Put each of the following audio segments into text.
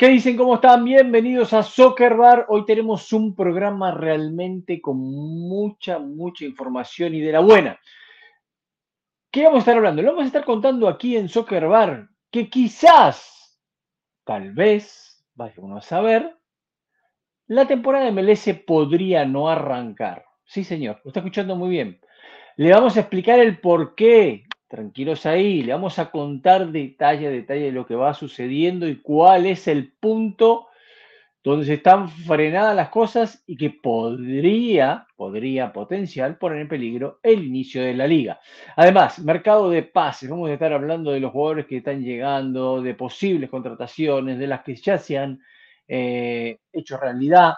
¿Qué dicen? ¿Cómo están? Bienvenidos a Soccer Bar. Hoy tenemos un programa realmente con mucha, mucha información y de la buena. ¿Qué vamos a estar hablando? Lo vamos a estar contando aquí en Soccer Bar, que quizás, tal vez, vaya uno a saber, la temporada de MLS podría no arrancar. Sí, señor, lo está escuchando muy bien. Le vamos a explicar el por qué tranquilos ahí, le vamos a contar detalle a detalle de lo que va sucediendo y cuál es el punto donde se están frenadas las cosas y que podría, podría potencial poner en peligro el inicio de la liga. Además, mercado de pases, vamos a estar hablando de los jugadores que están llegando, de posibles contrataciones, de las que ya se han eh, hecho realidad,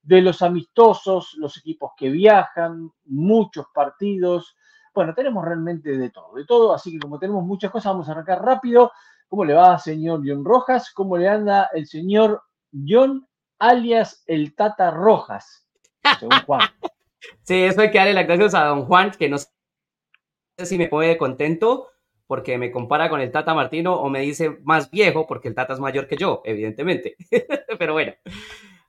de los amistosos, los equipos que viajan, muchos partidos, bueno, tenemos realmente de todo, de todo, así que como tenemos muchas cosas, vamos a arrancar rápido. ¿Cómo le va, señor John Rojas? ¿Cómo le anda el señor John alias el Tata Rojas? Según Juan. sí, eso hay que darle las gracias a don Juan, que no sé si me puede contento porque me compara con el Tata Martino o me dice más viejo porque el Tata es mayor que yo, evidentemente. Pero bueno,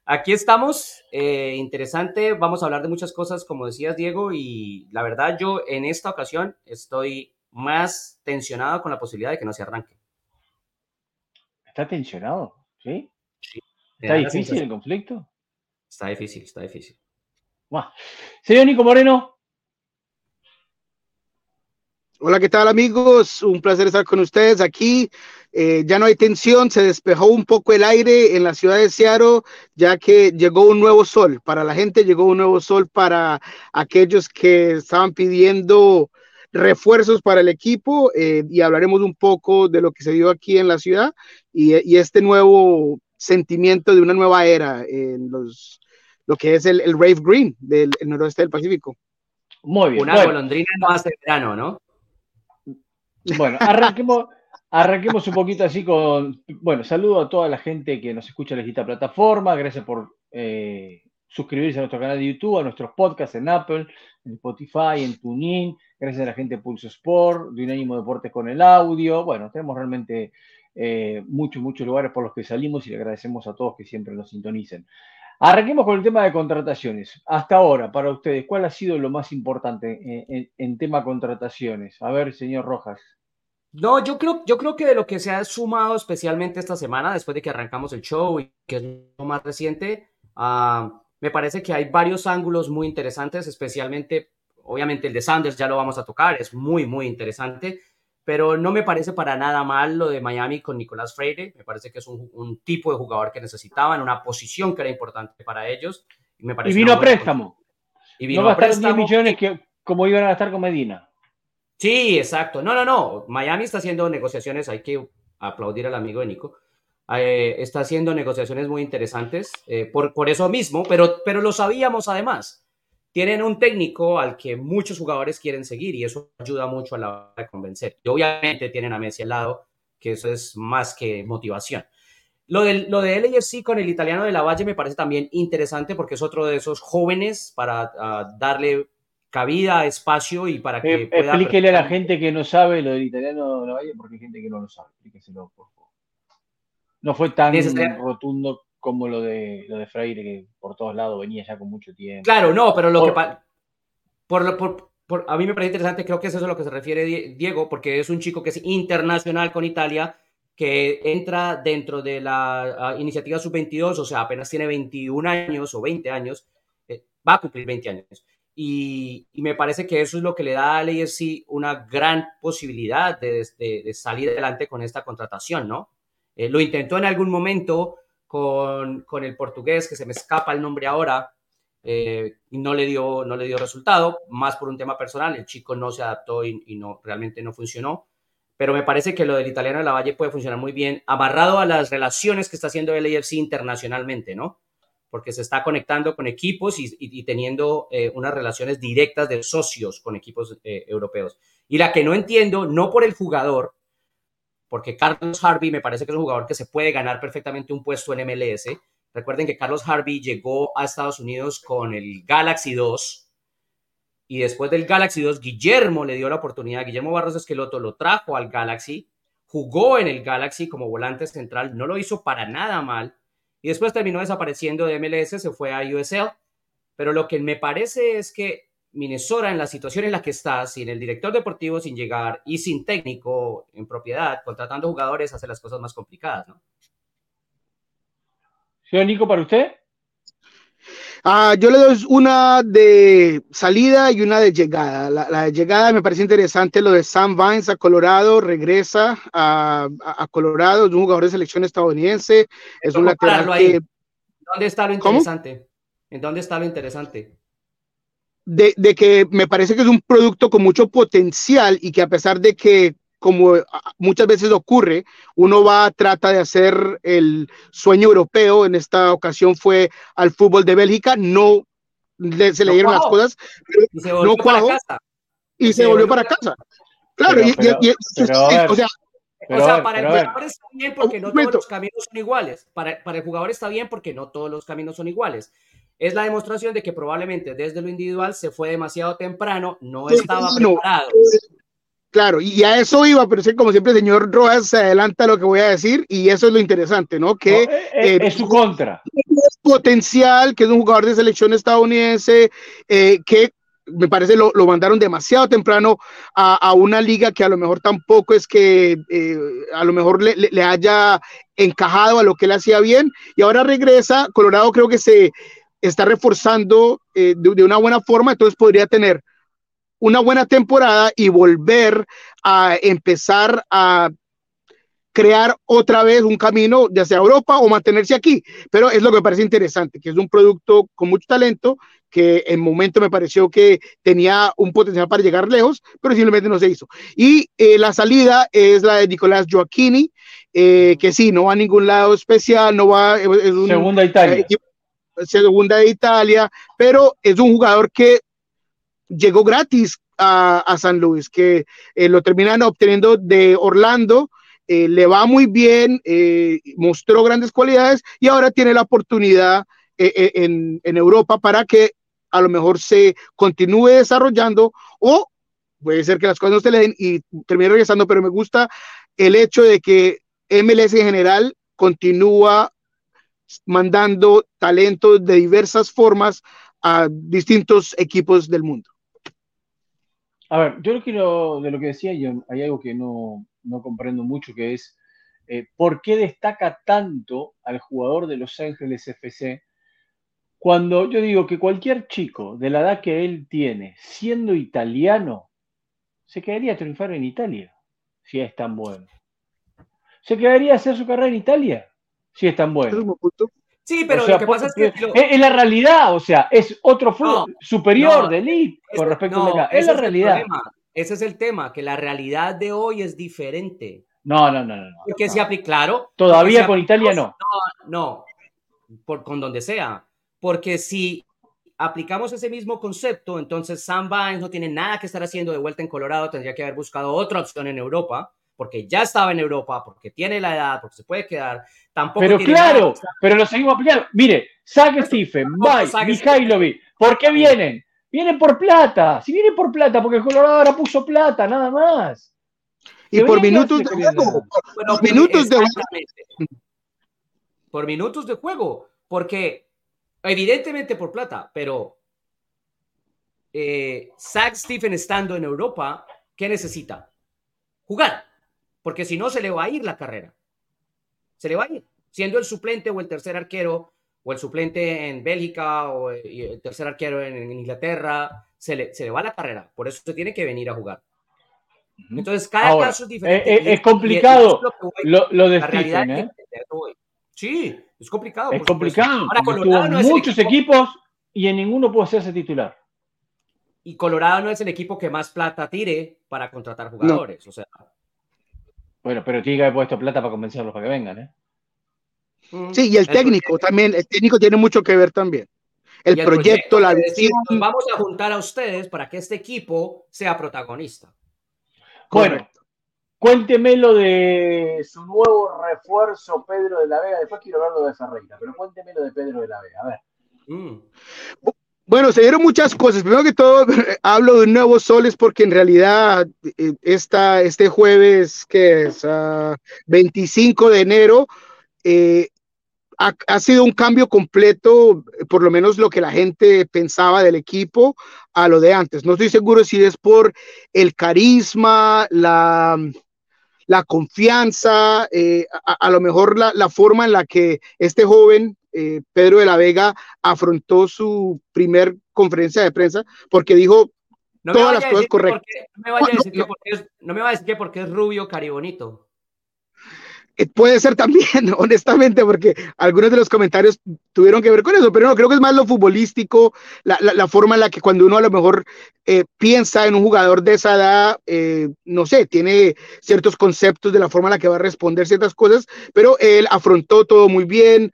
Aquí estamos, eh, interesante, vamos a hablar de muchas cosas, como decías Diego, y la verdad yo en esta ocasión estoy más tensionado con la posibilidad de que no se arranque. ¿Está tensionado? ¿Sí? ¿Está difícil el conflicto? Está difícil, está difícil. Señor Nico Moreno. Hola, ¿qué tal amigos? Un placer estar con ustedes aquí. Eh, ya no hay tensión, se despejó un poco el aire en la ciudad de Seattle, ya que llegó un nuevo sol. Para la gente llegó un nuevo sol para aquellos que estaban pidiendo refuerzos para el equipo eh, y hablaremos un poco de lo que se dio aquí en la ciudad y, este nuevo sentimiento de una nueva era en los, lo que es el, Rave Green del noroeste del Pacífico. Muy bien. Una golondrina no hace verano, ¿no? Bueno, arranquemos. Arranquemos un poquito así con, bueno, saludo a toda la gente que nos escucha en esta plataforma, gracias por eh, suscribirse a nuestro canal de YouTube, a nuestros podcasts en Apple, en Spotify, en TuneIn, gracias a la gente de Pulso Sport, de Unánimo Deportes con el audio, bueno, tenemos realmente eh, muchos, muchos lugares por los que salimos y le agradecemos a todos que siempre nos sintonicen. Arranquemos con el tema de contrataciones. Hasta ahora, para ustedes, ¿cuál ha sido lo más importante en, en tema contrataciones? A ver, señor Rojas. No, yo creo, yo creo que de lo que se ha sumado especialmente esta semana, después de que arrancamos el show y que es lo más reciente, ah, me parece que hay varios ángulos muy interesantes, especialmente, obviamente el de Sanders ya lo vamos a tocar, es muy, muy interesante, pero no me parece para nada mal lo de Miami con Nicolás Freire, me parece que es un, tipo de jugador que necesitaban, una posición que era importante para ellos. Y, me parece vino a préstamo. Y vino no estar 10 millones que, como iban a gastar con Medina. Sí, exacto. No, no, no. Miami está haciendo negociaciones, hay que aplaudir al amigo de Nico. Eh, está haciendo negociaciones muy interesantes eh, por, por, eso mismo, pero, pero lo sabíamos además. Tienen un técnico al que muchos jugadores quieren seguir y eso ayuda mucho a la hora de convencer. Y obviamente tienen a Messi al lado, que eso es más que motivación. Lo de, lo de LFC con el italiano de la Valle me parece también interesante porque es otro de esos jóvenes para ah, darle cabida, espacio y para que eh, pueda Explíquele a la gente que no sabe lo del italiano de la Valle, porque hay gente que no lo sabe. Explíqueselo, por favor. No fue tan rotundo como lo de, lo de Freire, que por todos lados venía ya con mucho tiempo. Claro, no, pero lo que... Por, por, por, a mí me parece interesante, creo que es eso a lo que se refiere Diego, porque es un chico que es internacional con Italia, que entra dentro de la iniciativa sub-22, o sea, apenas tiene 21 años o 20 años, eh, va a cumplir 20 años. Y, me parece que eso es lo que le da a AFC una gran posibilidad de, salir adelante con esta contratación, ¿no? Eh, lo intentó en algún momento con, el portugués, que se me escapa el nombre ahora, eh, y no le, dio, no le dio resultado, más por un tema personal, el chico no se adaptó y, y, no, realmente no funcionó, pero me parece que lo del italiano de la Valle puede funcionar muy bien, amarrado a las relaciones que está haciendo el AFC internacionalmente, ¿no? porque se está conectando con equipos y, teniendo eh, unas relaciones directas de socios con equipos eh, europeos. Y la que no entiendo, no por el jugador, porque Carlos Harvey me parece que es un jugador que se puede ganar perfectamente un puesto en MLS. Recuerden que Carlos Harvey llegó a Estados Unidos con el Galaxy 2 y después del Galaxy 2 Guillermo le dio la oportunidad, Guillermo Barros Esqueloto lo trajo al Galaxy jugó en el Galaxy como volante central, no lo hizo para nada mal, y después terminó desapareciendo de MLS, se fue a USL. Pero lo que me parece es que Minnesota, en la situación en la que está, sin el director deportivo, sin llegar y sin técnico en propiedad, contratando jugadores, hace las cosas más complicadas, ¿no? Señor Nico, ¿para usted? Ah, yo le doy una de salida y una de llegada. La, de llegada me parece interesante lo de Sam Vines a Colorado, regresa a, Colorado, es un jugador de selección estadounidense, es un lateral que... ¿Dónde está lo interesante? ¿En dónde está lo interesante? De, de, que me parece que es un producto con mucho potencial y que a pesar de que como muchas veces ocurre, uno va, trata de hacer el sueño europeo, en esta ocasión fue al fútbol de Bélgica, no se le dieron las cosas, y se volvió no para casa. Y, se, volvió, para casa. Claro, y, o sea, o sea, para el jugador está bien porque no todos los caminos son iguales. Para, para, el jugador está bien porque no todos los caminos son iguales. Es la demostración de que probablemente desde lo individual se fue demasiado temprano, no estaba preparado. Claro, y a eso iba, pero sí, como siempre, el señor Rojas se adelanta lo que voy a decir, y eso es lo interesante, ¿no? Que eh, eh, es su contra. Potencial, que es un jugador de selección estadounidense, eh, que me parece lo, lo, mandaron demasiado temprano a, a, una liga que a lo mejor tampoco es que a lo mejor le, le, haya encajado a lo que él hacía bien, y ahora regresa. Colorado creo que se está reforzando de, de una buena forma, entonces podría tener una buena temporada y volver a empezar a crear otra vez un camino, ya sea Europa o mantenerse aquí. Pero es lo que me parece interesante, que es un producto con mucho talento, que en momento me pareció que tenía un potencial para llegar lejos, pero simplemente no se hizo. Y eh, la salida es la de Nicolás Joaquini, eh, que sí, no va a ningún lado especial, no va... Es un, segunda Italia. Segunda de Italia, pero es un jugador que llegó gratis a, San Luis, que eh, lo terminan obteniendo de Orlando. Eh, le va muy bien, eh, mostró grandes cualidades y ahora tiene la oportunidad en, Europa para que a lo mejor se continúe desarrollando o puede ser que las cosas no se le den y termine regresando, pero me gusta el hecho de que MLS en general continúa mandando talentos de diversas formas a distintos equipos del mundo. A ver, yo lo quiero, de lo que decía, hay algo que no, comprendo mucho, que es eh, por qué destaca tanto al jugador de Los Ángeles FC cuando yo digo que cualquier chico de la edad que él tiene, siendo italiano, se quedaría a triunfar en Italia, si es tan bueno. Se quedaría a hacer su carrera en Italia, si es tan bueno. Sí, pero lo que pasa es que. Es, la realidad, o sea, es otro fútbol superior de elite con respecto a acá. Es la realidad. ese es el tema, que la realidad de hoy es diferente. No, no, no, no. Porque se aplica, claro. Todavía con Italia no. No, no. Por, con donde sea. Porque si aplicamos ese mismo concepto, entonces Sam Vines no tiene nada que estar haciendo de vuelta en Colorado, tendría que haber buscado otra opción en Europa porque ya estaba en Europa, porque tiene la edad, porque se puede quedar. Tampoco pero claro, pero lo seguimos aplicando. Mire, Zach Stephen, Bay, Mihailovic, ¿por qué vienen? Vienen por plata. Si vienen por plata, porque el Colorado ahora puso plata, nada más. Y por minutos de juego. Por minutos de Por minutos de juego. Porque, evidentemente por plata, pero eh, Zach Stephen estando en Europa, ¿qué necesita? Jugar porque si no se le va a ir la carrera. Se le va a ir. Siendo el suplente o el tercer arquero, o el suplente en Bélgica, o el tercer arquero en, Inglaterra, se le, se le va la carrera. Por eso se tiene que venir a jugar. Entonces, cada caso es diferente. Eh, eh, es, complicado lo, lo, de Stephen, ¿eh? Sí, es complicado. Es complicado. Ahora, muchos equipos y en ninguno puede hacerse titular. Y Colorado no es el equipo que más plata tire para contratar jugadores. O sea, bueno, pero tiene que haber puesto plata para convencerlos para que vengan, ¿eh? Mm. Sí, y el técnico también, el técnico tiene mucho que ver también. El, proyecto, la visión. Vamos a juntar a ustedes para que este equipo sea protagonista. Bueno, cuénteme lo de su nuevo refuerzo, Pedro de la Vega. Después quiero hablar de Ferreira, pero cuénteme lo de Pedro de la Vega. A ver. Mm. Bueno, se dieron muchas cosas. Primero que todo, hablo de un nuevo sol es porque en realidad eh, esta, este jueves, que es 25 ah, de enero, eh, ha, ha, sido un cambio completo, por lo menos lo que la gente pensaba del equipo a lo de antes. No estoy seguro si es por el carisma, la, la confianza, eh, a, lo mejor la, forma en la que este joven, eh, Pedro de la Vega, afrontó su primer conferencia de prensa, porque dijo todas las cosas correctas. no, me vaya a decir que porque es, no me a decir que porque es rubio, caribonito. Eh, puede ser también, honestamente, porque algunos de los comentarios tuvieron que ver con eso, pero no, creo que es más lo futbolístico, la, la, forma en la que cuando uno a lo mejor eh, piensa en un jugador de esa edad, eh, no sé, tiene ciertos conceptos de la forma en la que va a responder ciertas cosas, pero él afrontó todo muy bien,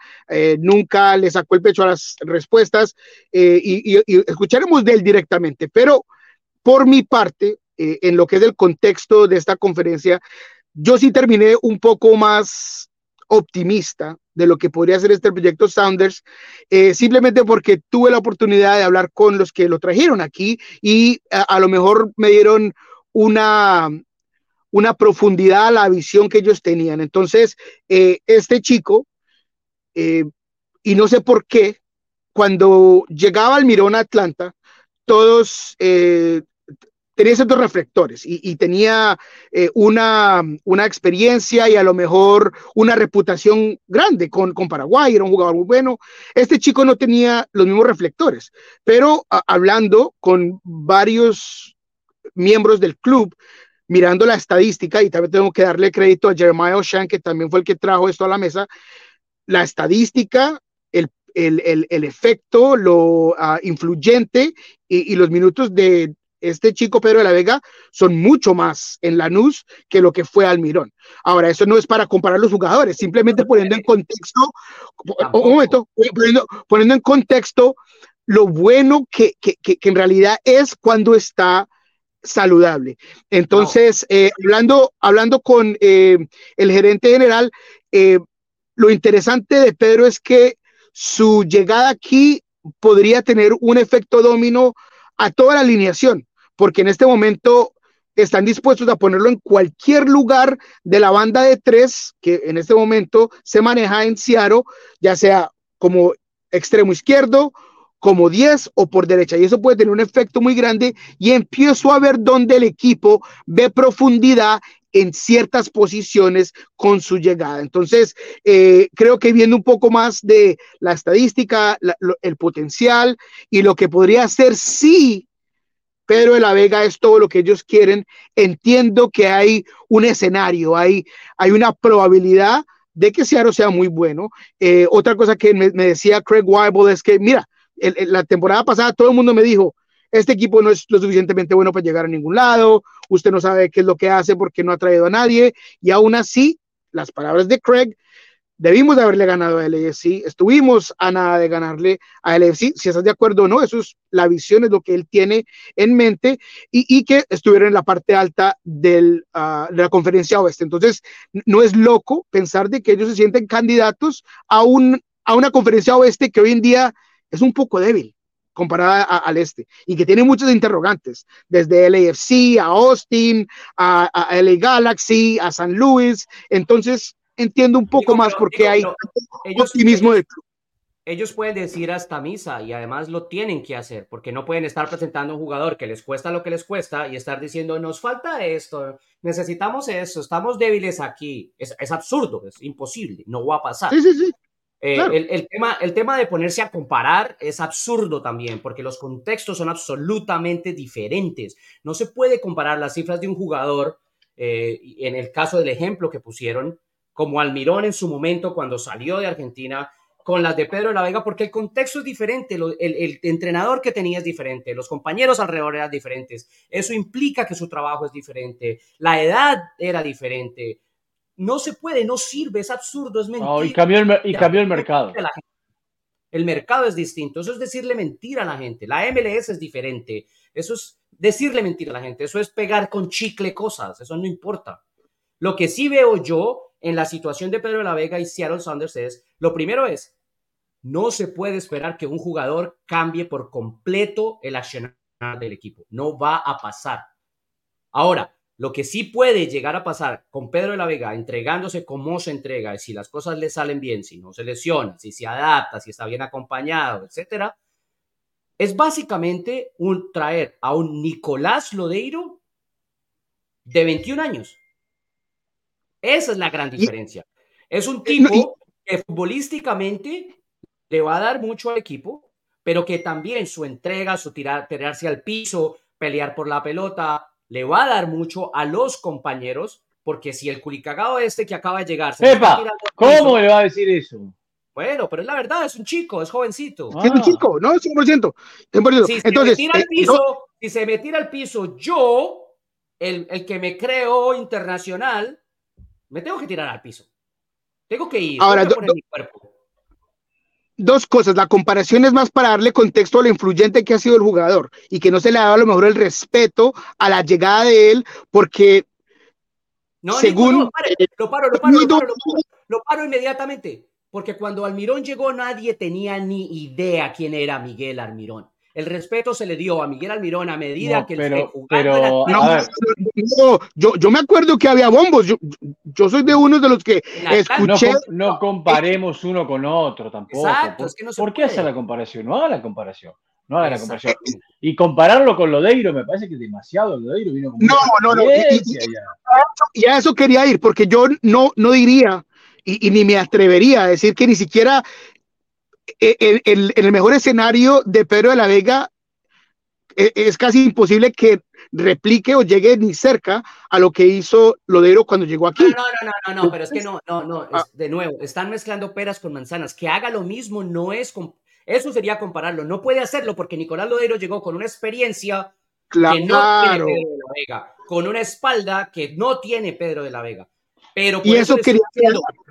nunca le sacó el pecho a las respuestas y, y, y escucharemos de él directamente, pero por mi parte, en lo que es el contexto de esta conferencia, yo sí terminé un poco más optimista de lo que podría ser este proyecto Sounders, eh, simplemente porque tuve la oportunidad de hablar con los que lo trajeron aquí y a, lo mejor me dieron una, una profundidad a la visión que ellos tenían. Entonces, eh, este chico, eh, y no sé por qué, cuando llegaba al Mirón Atlanta, todos tenía ciertos reflectores y, tenía eh, una, una, experiencia y a lo mejor una reputación grande con, con, Paraguay, era un jugador muy bueno. Este chico no tenía los mismos reflectores, pero hablando con varios miembros del club, mirando la estadística, y también tengo que darle crédito a Jeremiah Oshan, que también fue el que trajo esto a la mesa, la estadística, el, el, el, efecto, lo ah, influyente y, y, los minutos de, este chico Pedro de la Vega son mucho más en Lanús que lo que fue Almirón. Ahora, eso no es para comparar los jugadores, simplemente poniendo en contexto, un momento, poniendo, en contexto lo bueno que, que, que, en realidad es cuando está saludable. Entonces, eh, hablando, hablando con eh, el gerente general, eh, lo interesante de Pedro es que su llegada aquí podría tener un efecto domino a toda la alineación porque en este momento están dispuestos a ponerlo en cualquier lugar de la banda de tres que en este momento se maneja en Seattle, ya sea como extremo izquierdo, como 10 o por derecha. Y eso puede tener un efecto muy grande y empiezo a ver dónde el equipo ve profundidad en ciertas posiciones con su llegada. Entonces, eh, creo que viendo un poco más de la estadística, el potencial y lo que podría ser sí Pedro de la Vega es todo lo que ellos quieren. Entiendo que hay un escenario, hay, hay una probabilidad de que Seattle sea muy bueno. Eh, otra cosa que me, decía Craig Weibel es que, mira, la temporada pasada todo el mundo me dijo, este equipo no es lo suficientemente bueno para llegar a ningún lado, usted no sabe qué es lo que hace porque no ha traído a nadie, y aún así, las palabras de Craig Debimos de haberle ganado a LFC, estuvimos a nada de ganarle a LFC, si estás de acuerdo o no, eso es la visión, es lo que él tiene en mente, y, que estuvieron en la parte alta del, ah, de la conferencia oeste. Entonces, no es loco pensar de que ellos se sienten candidatos a, un, a una conferencia oeste que hoy en día es un poco débil comparada al este y que tiene muchos interrogantes, desde LAFC a Austin, a, a LA Galaxy, a San Luis. Entonces, entiendo un poco más porque hay optimismo de ellos pueden decir hasta misa y además lo tienen que hacer porque no pueden estar presentando a un jugador que les cuesta lo que les cuesta y estar diciendo nos falta esto, necesitamos eso, estamos débiles aquí. Es, es absurdo, es imposible, no va a pasar. Sí, sí, sí. Eh, el, el, tema, el tema de ponerse a comparar es absurdo también porque los contextos son absolutamente diferentes. No se puede comparar las cifras de un jugador, eh, en el caso del ejemplo que pusieron, como Almirón en su momento cuando salió de Argentina, con las de Pedro de la Vega, porque el contexto es diferente, el, entrenador que tenía es diferente, los compañeros alrededor eran diferentes, eso implica que su trabajo es diferente, la edad era diferente, no se puede, no sirve, es absurdo, es mentira. y, cambió el, y cambió el mercado. El mercado es distinto, eso es decirle mentira a la gente, la MLS es diferente, eso es decirle mentira a la gente, eso es pegar con chicle cosas, eso no importa. Lo que sí veo yo en la situación de Pedro de la Vega y Seattle Saunders es, lo primero es, no se puede esperar que un jugador cambie por completo el accionar del equipo. No va a pasar. Ahora, lo que sí puede llegar a pasar con Pedro de la Vega, entregándose como se entrega, si las cosas le salen bien, si no se lesiona, si se adapta, si está bien acompañado, etcétera, es básicamente un traer a un Nicolás Lodeiro de 21 años. Esa es la gran diferencia. Es un tipo que futbolísticamente le va a dar mucho al equipo, pero que también su entrega, su tirar, tirarse al piso, pelear por la pelota, le va a dar mucho a los compañeros, porque si el culicagado este que acaba de llegar... Se ¿cómo le va a decir eso? Bueno, pero es la verdad, es un chico, es jovencito. Es un chico, no, 100%. 100%. Si, Entonces, se me tira al eh, piso, si se me tira al piso, yo, el, el que me creo internacional, me tengo que tirar al piso. Tengo que ir. Ahora, mi cuerpo dos cosas. La comparación es más para darle contexto a lo influyente que ha sido el jugador y que no se le ha dado a lo mejor el respeto a la llegada de él, porque no, según. lo, paro, lo, paro, lo, paro, lo, paro, inmediatamente. Porque cuando Almirón llegó, nadie tenía ni idea quién era Miguel Almirón. El respeto se le dio a Miguel Almirón a medida que pero, el pero, no, yo, yo me acuerdo que había bombos. Yo, yo soy de uno de los que escuché. No, comparemos uno con otro tampoco. Exacto, es que no se ¿Por qué hacer la comparación? No haga la comparación. No haga la comparación. Y compararlo con Lodeiro me parece que es demasiado. Lodeiro vino No, no, no. Y, a eso quería ir, porque yo no, no diría y, y, ni me atrevería a decir que ni siquiera en, el mejor escenario de Pedro de la Vega e, es, casi imposible que replique o llegue ni cerca a lo que hizo Lodero cuando llegó aquí. No, no, no, no, no, pero es que no, no, no, ah. de nuevo, están mezclando peras con manzanas. Que haga lo mismo no es, eso sería compararlo. No puede hacerlo porque Nicolás Lodero llegó con una experiencia claro. que no tiene Pedro de la Vega, con una espalda que no tiene Pedro de la Vega. Pero y eso, quería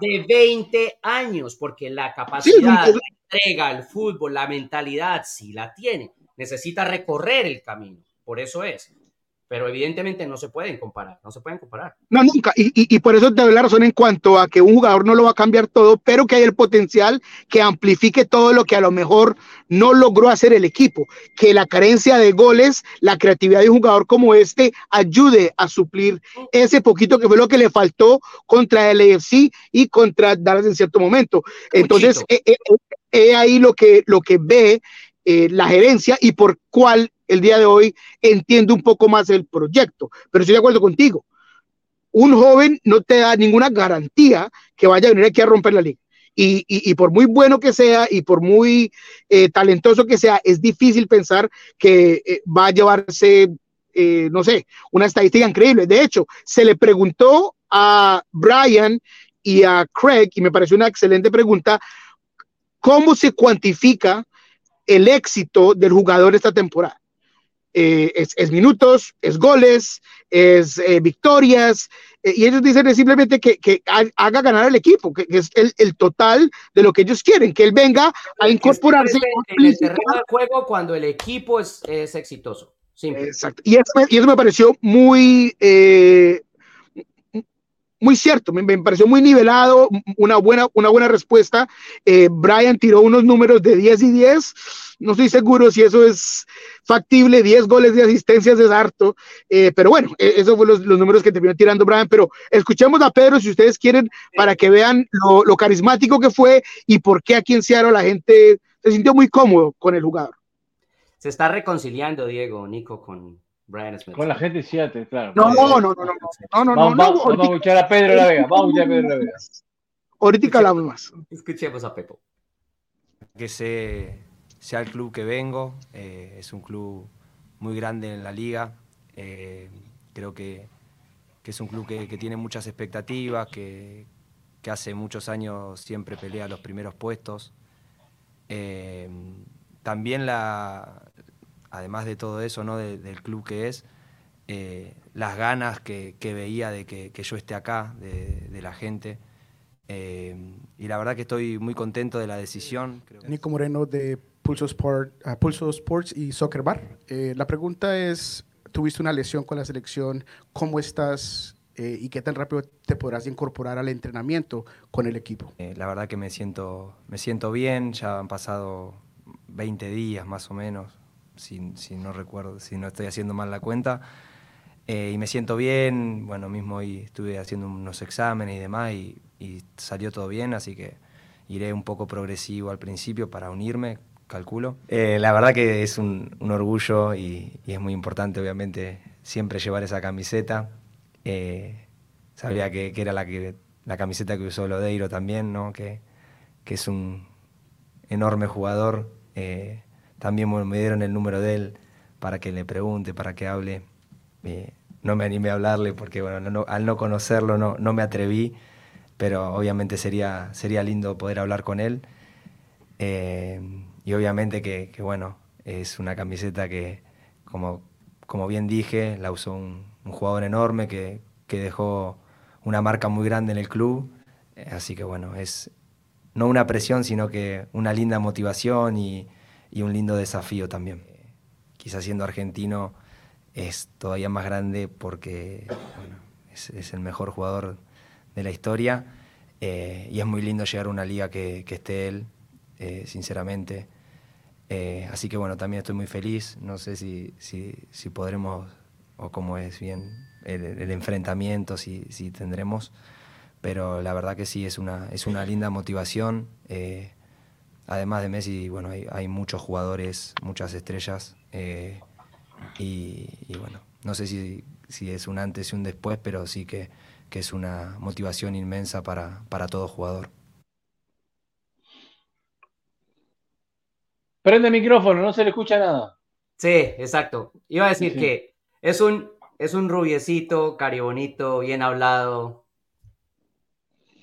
de 20 años, porque la capacidad, entrega, el fútbol, la mentalidad, si la tiene, necesita recorrer el camino. Por eso es pero evidentemente no se pueden comparar, no se pueden comparar. No, nunca, y, y, por eso te doy la razón en cuanto a que un jugador no lo va a cambiar todo, pero que hay el potencial que amplifique todo lo que a lo mejor no logró hacer el equipo, que la carencia de goles, la creatividad de un jugador como este ayude a suplir ese poquito que fue lo que le faltó contra el AFC y contra Dallas en cierto momento. Entonces, es eh, eh, eh, ahí lo que, lo que ve la gerencia y por cuál el día de hoy entiendo un poco más el proyecto, pero estoy de acuerdo contigo. Un joven no te da ninguna garantía que vaya a venir aquí a romper la liga. Y, por muy bueno que sea y por muy eh, talentoso que sea, es difícil pensar que eh, va a llevarse, eh, no sé, una estadística increíble. De hecho, se le preguntó a Brian y a Craig, y me pareció una excelente pregunta, ¿cómo se cuantifica el éxito del jugador esta temporada? Eh, es, minutos, es goles, es eh, victorias, eh, y ellos dicen simplemente que, haga ganar al equipo, que, es el, total de lo que ellos quieren, que él venga a incorporarse en el terreno de juego cuando el equipo es, exitoso. Exacto. Y eso, y eso, me pareció muy, muy cierto, me, pareció muy nivelado, una buena, una buena respuesta. Brian tiró unos números de 10 y 10 no estoy seguro si eso es factible, 10 goles de asistencias es harto, eh, pero bueno, e, esos fueron los, números que terminó tirando Brian, pero escuchemos a Pedro si ustedes quieren para que vean lo, carismático que fue y por qué aquí en Seattle la gente se sintió muy cómodo con el jugador. Se está reconciliando Diego, Nico, con Brian Smith. Con la gente de Seattle, claro. No, no, no, no, no, no, vamos, no, vamos, a escuchar a Pedro La Vega, vamos a escuchar a Pedro La Vega. Ahorita hablamos más. Escuchemos a Pepo. Que se sea el club que vengo, eh, es un club muy grande en la liga, eh, creo que, es un club que, tiene muchas expectativas, que, hace muchos años siempre pelea los primeros puestos. Eh, también la, además de todo eso, ¿no? del club que es, las ganas que, veía de que, yo esté acá, de, la gente. y la verdad que estoy muy contento de la decisión. Nico Moreno de Pulso, Sport, uh, Pulso Sports y Soccer Bar. Eh, la pregunta es, tuviste una lesión con la selección, ¿cómo estás eh, y qué tan rápido te podrás incorporar al entrenamiento con el equipo. Eh, la verdad que me siento, me siento bien, ya han pasado 20 días más o menos, si, si no recuerdo, si no estoy haciendo mal la cuenta. Eh, y me siento bien, bueno, mismo hoy estuve haciendo unos exámenes y demás y, y salió todo bien, así que iré un poco progresivo al principio para unirme, calculo. Eh, la verdad que es un, orgullo y, es muy importante, obviamente, siempre llevar esa camiseta. Eh, sabía que, era la, que, la camiseta que usó Lodeiro también, ¿no? que, que es un enorme jugador. También me dieron el número de él para que le pregunte, para que hable. Eh, no me animé a hablarle porque bueno, no, al no conocerlo no, no me atreví, pero obviamente sería, sería lindo poder hablar con él. Eh, y obviamente que, que, bueno, es una camiseta que, como, como bien dije, la usó un, un jugador enorme que, que, dejó una marca muy grande en el club. Eh, así que bueno, es no una presión, sino que una linda motivación y, y un lindo desafío también. Quizás siendo argentino es todavía más grande porque es, el mejor jugador de la historia eh, y es muy lindo llegar a una liga que, que esté él, eh, sinceramente. Eh, así que bueno, también estoy muy feliz. No sé si, si, podremos o cómo es bien el, el enfrentamiento, si, si, tendremos, pero la verdad que sí, es una, es una linda motivación. Eh, además de Messi, bueno, hay, hay, muchos jugadores, muchas estrellas. Eh, y, y, bueno, no sé si, si, es un antes y un después, pero sí que, que es una motivación inmensa para, para todo jugador. Prende el micrófono, no se le escucha nada. Sí, exacto. Iba a decir sí. que es un, es un rubiecito, caribonito, bien hablado.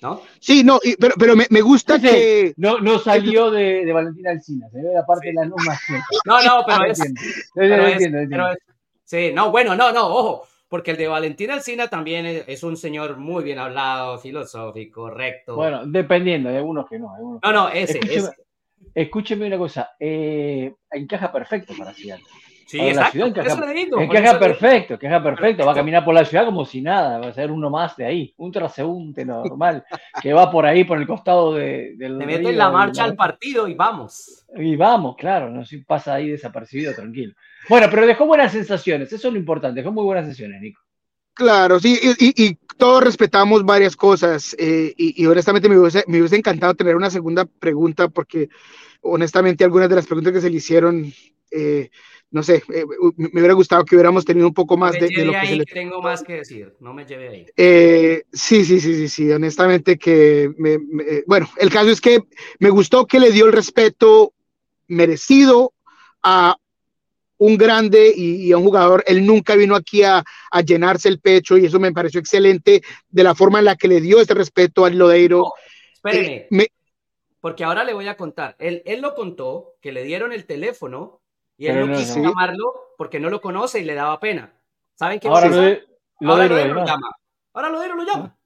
¿No? Sí, no, pero, pero me, me gusta Ese que. No, no salió de, de Valentina Alcina, se ve la parte sí. de la norma. No, no, pero es. sí, no, bueno, no, no, ojo, porque el de Valentina Alcina también es, es, un señor muy bien hablado, filosófico, recto. Bueno, dependiendo, hay algunos que no. Algunos no, no, ese, escúcheme, ese. Escúcheme una cosa, eh, encaja perfecto para Ciudad. Sí, exacto, la ciudad encaja, digo, encaja perfecto, encaja perfecto, perfecto, va a caminar por la ciudad como si nada, va a ser uno más de ahí, un transeúnte normal, que va por ahí, por el costado de, del Te mete en la marcha al partido y vamos. Y vamos, claro, no si pasa ahí desapercibido, tranquilo. Bueno, pero dejó buenas sensaciones, eso es lo importante, dejó muy buenas sensaciones, Nico. Claro, sí, y, y, todos respetamos varias cosas, eh, y, y, honestamente me hubiese, me hubiese encantado tener una segunda pregunta, porque honestamente algunas de las preguntas que se le hicieron... Eh, no sé, eh, me hubiera gustado que hubiéramos tenido un poco más no de, de, lo que ahí, se le... tengo más que decir, no me lleve ahí. Eh, sí, sí, sí, sí, sí, honestamente que, me, me, eh, bueno, el caso es que me gustó que le dio el respeto merecido a un grande y, y, a un jugador, él nunca vino aquí a, a, llenarse el pecho y eso me pareció excelente de la forma en la que le dio ese respeto al Lodeiro. No, espéreme, me... porque ahora le voy a contar, él, él lo contó, que le dieron el teléfono y él Pero no quiso no, llamarlo porque no lo conoce y le daba pena. ¿Saben qué? Ahora, lo, de, lo, Ahora lo, lo llama. Ahora lo lo llama.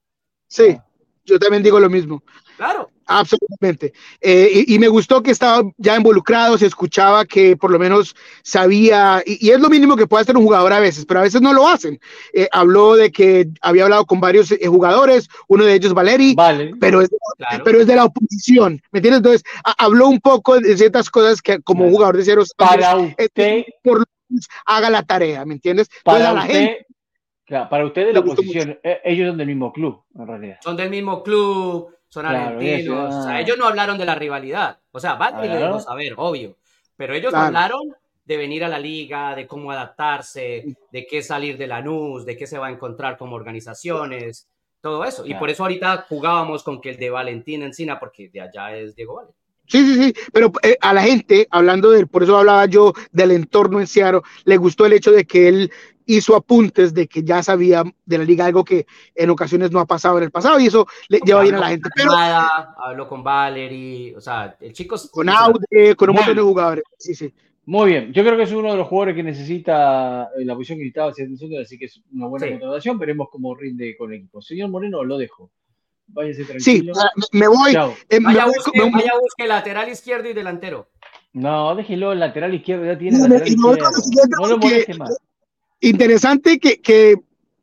Sí, yo también digo lo mismo. Claro. Absolutamente. Eh, y, y, me gustó que estaba ya involucrado, se escuchaba que por lo menos sabía, y, y, es lo mínimo que puede hacer un jugador a veces, pero a veces no lo hacen. Eh, habló de que había hablado con varios eh, jugadores, uno de ellos Valeri, vale. pero, es, claro. pero es de la oposición, ¿me entiendes? Entonces, a, habló un poco de ciertas cosas que como claro. jugador de ceros, para usted, por lo menos haga la tarea, ¿me entiendes? Para la gente, claro, para usted de la oposición, eh, ellos son del mismo club, en realidad. Son del mismo club son claro, argentinos. Eso, o sea, ellos no hablaron de la rivalidad. O sea, Batman le debemos saber, obvio. Pero ellos claro. hablaron de venir a la liga, de cómo adaptarse, de qué salir de la NUS, de qué se va a encontrar como organizaciones, todo eso. Y por eso ahorita jugábamos con que el de Valentín Encina, porque de allá es Diego Vale. Sí, sí, sí, pero eh, a la gente, hablando de él, por eso hablaba yo del entorno en Seattle, le gustó el hecho de que él hizo apuntes de que ya sabía de la liga algo que en ocasiones no ha pasado en el pasado y eso le lleva bien a la gente. Pero nada, habló con Valerie, o sea, el chico con Aude, con un montón de jugadores. Sí, sí. Muy bien, yo creo que es uno de los jugadores que necesita la posición que necesitaba así que es una buena sí. contratación, veremos cómo rinde con el equipo. Señor Moreno, lo dejo. Váyase tranquilo. Sí, me voy. Eh, vaya, me busque, me... vaya busque lateral izquierdo y delantero. No, déjelo el lateral izquierdo, ya tiene no, lateral no, izquierdo. No lo moleste más interesante que, que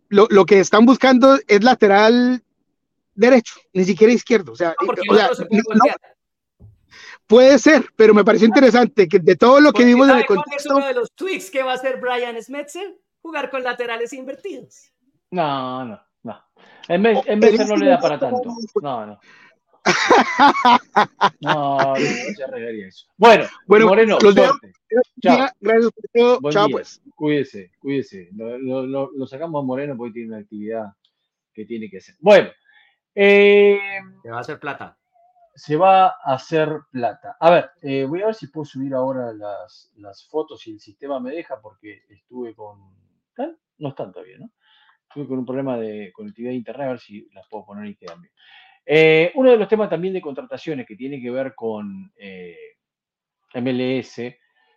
lo, lo, que están buscando es lateral derecho, ni siquiera izquierdo. O sea, No, o sea, se puede no- puede ser, pero me pareció interesante que de todo lo que Porque vimos en ¿sabe el cuál es contexto, uno de los tweaks que va a hacer Brian Smetzer? Jugar con laterales invertidos. No, no, no. En vez, en vez no le da para tanto. No, no. No, no se arreglaría eso. Bueno, Bueno, Moreno, los suerte. Chao. Gracias por todo. Buen Chao, día. pues. Cuídese, cuídese. Lo, lo- lo- lo sacamos a Moreno porque tiene una actividad que tiene que hacer. Bueno, eh, Te va a hacer plata. se va a hacer plata. A ver, eh, voy a ver si puedo subir ahora las, las fotos si el sistema me deja porque estuve con... ¿Están? No están todavía, ¿no? Estuve con un problema de conectividad de internet, a ver si las puedo poner y quedan bien. Eh, uno de los temas también de contrataciones que tiene que ver con eh, MLS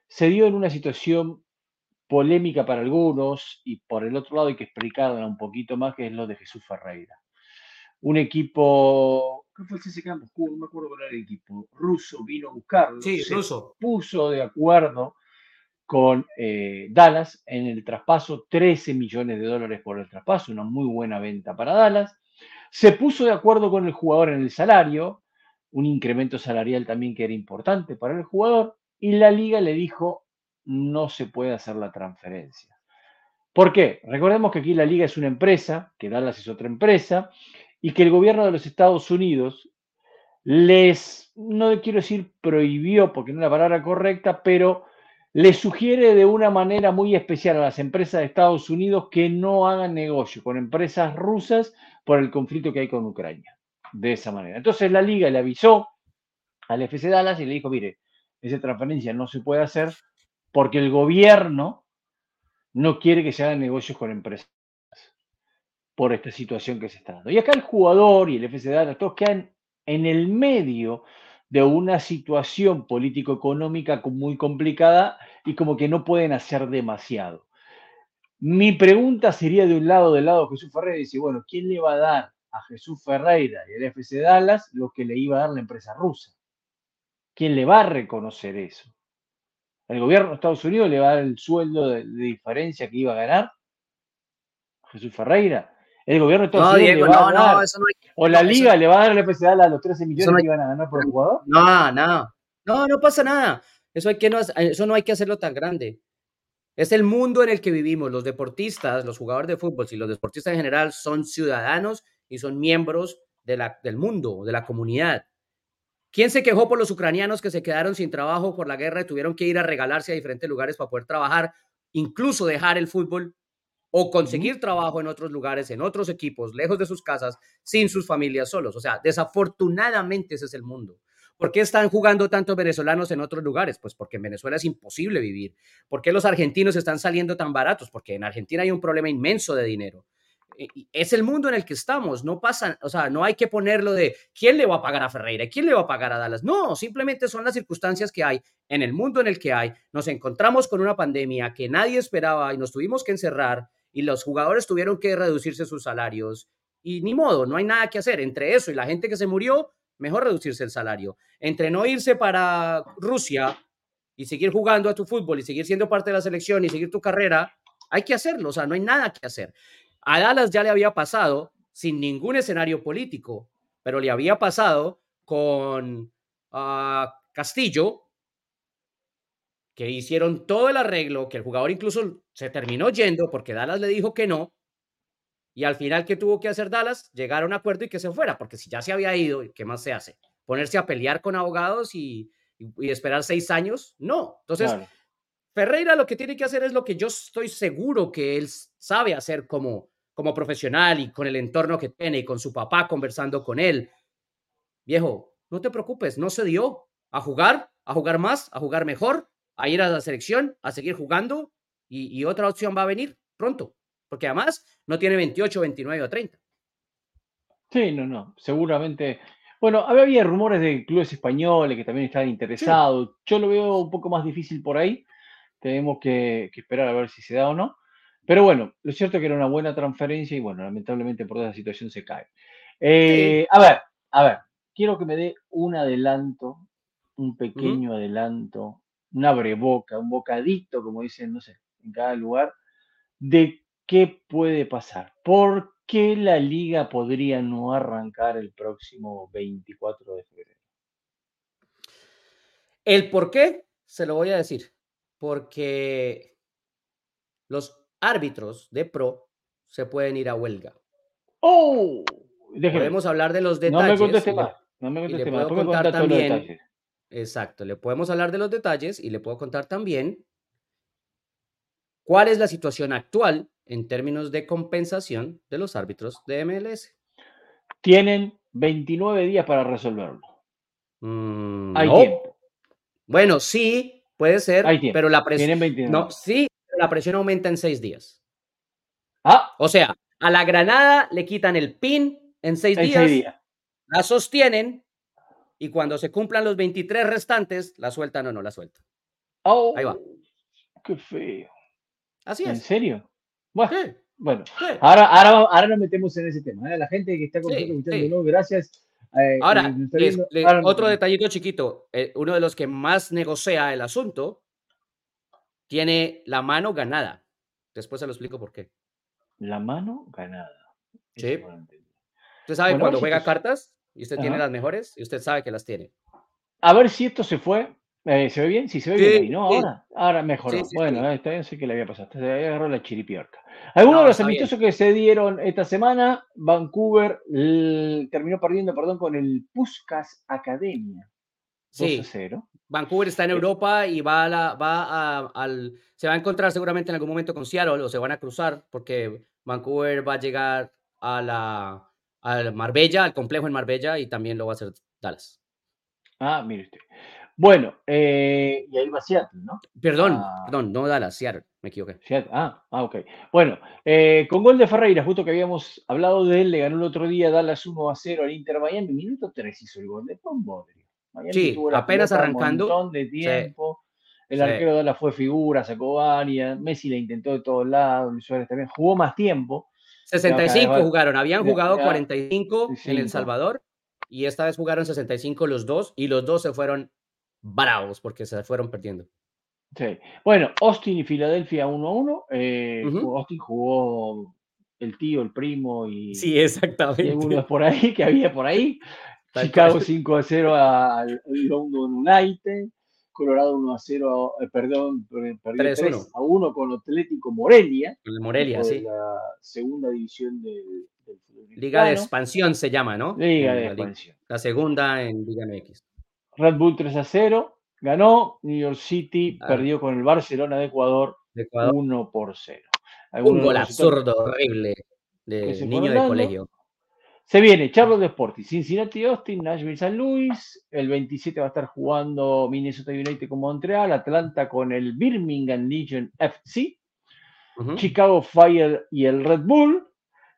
se dio en una situación polémica para algunos y por el otro lado hay que explicarla un poquito más, que es lo de Jesús Ferreira. Un equipo, ¿qué fue el CSKA Moscú? No me acuerdo cuál era el equipo. Ruso vino a buscarlo. Sí, se ruso. puso de acuerdo con eh, Dallas en el traspaso, 13 millones de dólares por el traspaso, una muy buena venta para Dallas. Se puso de acuerdo con el jugador en el salario, un incremento salarial también que era importante para el jugador, y la liga le dijo, no se puede hacer la transferencia. ¿Por qué? Recordemos que aquí la liga es una empresa, que Dallas es otra empresa, y que el gobierno de los Estados Unidos les, no quiero decir prohibió, porque no es la palabra correcta, pero les sugiere de una manera muy especial a las empresas de Estados Unidos que no hagan negocio con empresas rusas por el conflicto que hay con Ucrania. De esa manera. Entonces la liga le avisó al FC Dallas y le dijo, mire, esa transferencia no se puede hacer porque el gobierno no quiere que se hagan negocios con empresas por esta situación que se está dando. Y acá el jugador y el FC Dallas, todos quedan en el medio de una situación político-económica co- muy complicada y como que no pueden hacer demasiado. Mi pregunta sería de un lado, del lado de Jesús Ferreira, dice, bueno, ¿quién le va a dar a Jesús Ferreira y al FC Dallas lo que le iba a dar la empresa rusa? ¿Quién le va a reconocer eso? ¿El gobierno de Estados Unidos le va a dar el sueldo de, de diferencia que iba a ganar? ¿Jesús Ferreira? ¿El gobierno de Estados No, Unidos Diego, le va no, a dar? no, eso no hay ¿O la eso- liga le va a dar al FC Dallas los 13 millones no hay- que iban a ganar por el jugador? No, no, no, no pasa nada. Eso, hay que no, eso no hay que hacerlo tan grande. Es el mundo en el que vivimos. Los deportistas, los jugadores de fútbol y los deportistas en general son ciudadanos y son miembros de la, del mundo, de la comunidad. ¿Quién se quejó por los ucranianos que se quedaron sin trabajo por la guerra y tuvieron que ir a regalarse a diferentes lugares para poder trabajar, incluso dejar el fútbol o conseguir trabajo en otros lugares, en otros equipos, lejos de sus casas, sin sus familias solos? O sea, desafortunadamente ese es el mundo. ¿Por qué están jugando tantos venezolanos en otros lugares? Pues porque en Venezuela es imposible vivir. ¿Por qué los argentinos están saliendo tan baratos? Porque en Argentina hay un problema inmenso de dinero. Y Es el mundo en el que estamos. No pasa, o sea, no hay que ponerlo de quién le va a pagar a Ferreira, quién le va a pagar a Dallas. No, simplemente son las circunstancias que hay en el mundo en el que hay. Nos encontramos con una pandemia que nadie esperaba y nos tuvimos que encerrar y los jugadores tuvieron que reducirse sus salarios. Y ni modo, no hay nada que hacer. Entre eso y la gente que se murió, mejor reducirse el salario. Entre no irse para Rusia y seguir jugando a tu fútbol y seguir siendo parte de la selección y seguir tu carrera, hay que hacerlo. O sea, no hay nada que hacer. A Dallas ya le había pasado sin ningún escenario político, pero le había pasado con ah, Castillo, que hicieron todo el arreglo, que el jugador incluso se terminó yendo porque Dallas le dijo que no, y al final, ¿qué tuvo que hacer Dallas? Llegar a un acuerdo y que se fuera, porque si ya se había ido, ¿qué más se hace? ¿Ponerse a pelear con abogados y, y- y esperar seis años? No. Entonces, Claro. Ferreira lo que tiene que hacer es lo que yo estoy seguro que él sabe hacer como, como profesional y con el entorno que tiene y con su papá conversando con él. Viejo, no te preocupes, no se dio a jugar, a jugar más, a jugar mejor, a ir a la selección, a seguir jugando y, y otra opción va a venir pronto, porque además no tiene 28, 29 o 30. Sí, no, no, seguramente. Bueno, había, rumores de clubes españoles que también estaban interesados. Yo lo veo un poco más difícil por ahí. Tenemos que, que esperar a ver si se da o no. Pero bueno, lo cierto es que era una buena transferencia y bueno, lamentablemente por esa situación se cae. Eh, A ver, a ver, quiero que me dé un adelanto, un pequeño adelanto, un abreboca, un bocadito, como dicen, no sé, en cada lugar, de ¿qué puede pasar? ¿Por qué la liga podría no arrancar el próximo 24 de febrero? El por qué se lo voy a decir. Porque los árbitros de pro se pueden ir a huelga. ¡Oh! Déjeme. Podemos hablar de los No me detalles. conteste más. No me conteste más. puedo contar también- detalles. Exacto, le podemos hablar de los detalles y le puedo contar también cuál es la situación actual en términos de compensación de los árbitros de MLS. Tienen 29 días para resolverlo. Mm, Hay no. tiempo. Bueno, sí, puede ser, Hay tiempo. pero la presión. Tienen 29 No, sí, la presión aumenta en seis días. Ah, O sea, a la Granada le quitan el pin en seis en días, seis días. la sostienen y cuando se cumplan los 23 restantes, la sueltan o no la sueltan. Oh, Ahí va. Qué feo. Así ¿En es. serio? Bueno, Sí, bueno. sí. Ahora, ahora, ahora nos metemos en ese tema. ¿eh? La gente que está con Sí, nosotros escuchándonos, gracias. eh, Ahora, les- les- Ahora otro metemos. detallito chiquito. eh, uno de los que más negocia el asunto tiene la mano ganada. Después se lo explico por qué. La mano ganada. Sí. no. Usted sabe Bueno, cuando juega cartas y usted tiene las mejores y usted sabe que las tiene. A ver si esto se fue. Eh, ¿Se ve bien? Sí, se ve Sí, bien ahí, ¿no? sí. Ahora, ahora mejoró. Sí, bueno, eh, está bien, sé que le había pasado. Se había agarrado la chiripiorca. Algunos No, de los bien. amistosos que se dieron esta semana, Vancouver terminó perdiendo, perdón, con el Puskas Academia. 2 Sí, a 0. Vancouver está en Europa y va a la, va a- al, se va a encontrar seguramente en algún momento con Seattle o se van a cruzar porque Vancouver va a llegar a la al Marbella, al complejo en Marbella y también lo va a hacer Dallas. Ah, mire usted. Bueno, eh, y ahí va Seattle, ¿no? Perdón, Ah. perdón, no Dallas, Seattle, me equivoqué. Seattle. Ah, ah, ok. Bueno, eh, con gol de Ferreira, justo que habíamos hablado de él, le ganó el otro día Dallas 1 a 0 al Inter Miami. Minuto 3 hizo el gol de Tom Bodrio. Miami Sí, tuvo apenas arrancando. Un montón de tiempo. El sí. arquero Dallas fue figura, sacó varias. Messi la intentó de todos lados. Luis Suárez también jugó más tiempo. 65 vez- jugaron, habían jugado ya- 45 en cinco. El Salvador y esta vez jugaron 65 los dos y los dos se fueron bravos porque se fueron perdiendo. Sí. Bueno, Austin y Filadelfia 1 a 1. Eh, Ujú. jugó- Austin jugó el tío, el primo y, Sí, y exactamente. algunos por ahí que había por ahí. Chicago cual. 5 a 0 al London United. Colorado 1 a 0, eh, perdón, per- perdió 3-1. 3 a 1 con Atlético Morelia. El Morelia, sí. La segunda división del, del Liga de expansión se llama, ¿no? Liga de la expansión. La segunda en Liga MX. Red Bull 3 a 0. Ganó. New York City Ah. perdió con el Barcelona de Ecuador De Ecuador. 1 por 0. Un gol absurdo, horrible, de niño de colegio. Se viene Charlotte Sporting, Cincinnati Austin, Nashville San Luis. El 27 va a estar jugando Minnesota United con Montreal, Atlanta con el Birmingham Legion FC. Chicago Fire y el Red Bull.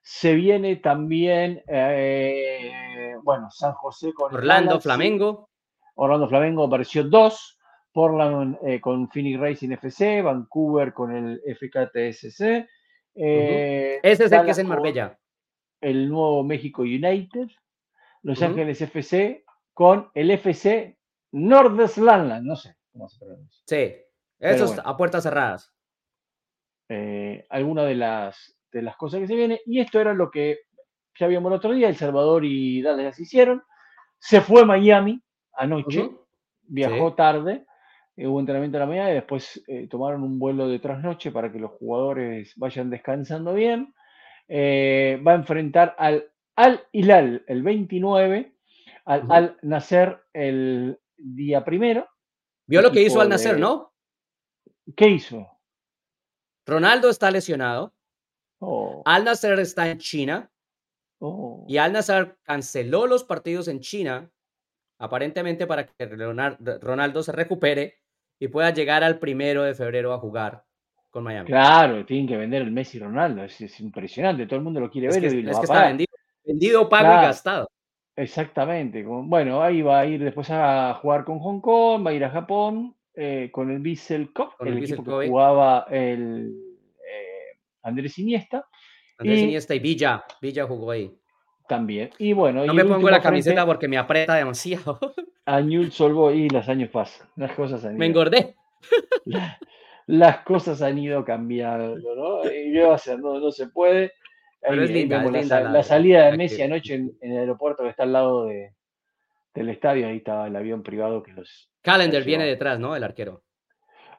Se viene también, eh, bueno, San José con el Orlando, Galaxy. Flamengo. Orlando Flamengo apareció 2. Portland eh, con Phoenix Racing FC, Vancouver con el FKTSC. eh, Ese es el que es en Marbella. El Nuevo México United, Los. Ángeles FC con el FC Nordeslandland, no sé cómo se pronuncia. Sí. Eso bueno. a puertas cerradas. Eh, alguna de las, de las cosas que se viene. Y esto era lo que ya vimos el otro día, El Salvador y Dallas hicieron. Se fue a Miami anoche, viajó Sí. tarde, eh, hubo entrenamiento a la mañana y después eh, tomaron un vuelo de trasnoche para que los jugadores vayan descansando bien. Eh, va a enfrentar al Al Hilal el 29, al. Al Nasser el día primero. Vio lo que hizo al nacer, de- ¿no? ¿Qué hizo? Ronaldo está lesionado. Oh, Al Nasser está en China. oh. Y Al Nassr canceló los partidos en China, aparentemente para que Ronaldo se recupere y pueda llegar al primero de febrero a jugar con Miami. Claro, tienen que vender el Messi Ronaldo, es, es impresionante, todo el mundo lo quiere Es ver que, y lo es va que está vendido, vendido, pago Claro. y gastado. Exactamente. Bueno, ahí va a ir después a jugar con Hong Kong, va a ir a Japón eh, con el Vissel Cup, Con el, el equipo que Kobe. jugaba el eh, Andrés Iniesta Andrés Y- Iniesta y Villa, Villa jugó ahí. también. Y bueno, No y me pongo la frente camiseta porque me aprieta demasiado. a Boys, y los años pasan, las cosas me engordé. las cosas han ido cambiando, ¿no? Y qué va a hacer, no, no se puede. Ahí, ahí vemos la, salida de Messi anoche en, en el aeropuerto que está al lado de, del estadio, ahí estaba el avión privado que los... Calendar viene detrás, ¿no? El arquero.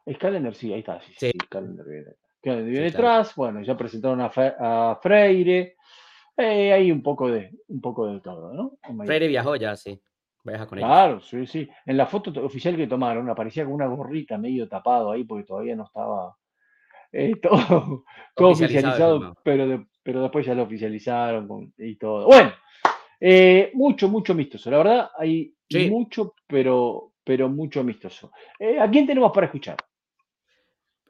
Es Calendar, sí, ahí está, sí, sí, Sí. Calendar viene. Calendar viene detrás, bueno, ya presentaron a, Fe- a Freire, eh, hay un poco de, un poco de todo, ¿no? Freire viajó ya, sí. Viaja con ellos. Claro, sí, sí. En la foto to- oficial que tomaron aparecía con una gorrita medio tapado ahí porque todavía no estaba eh, todo, todo Oficializado pero, de- pero después ya lo oficializaron con- y todo. Bueno, eh, mucho, mucho amistoso. La verdad, hay Sí. mucho, pero, pero mucho amistoso. Eh, ¿A quién tenemos para escuchar?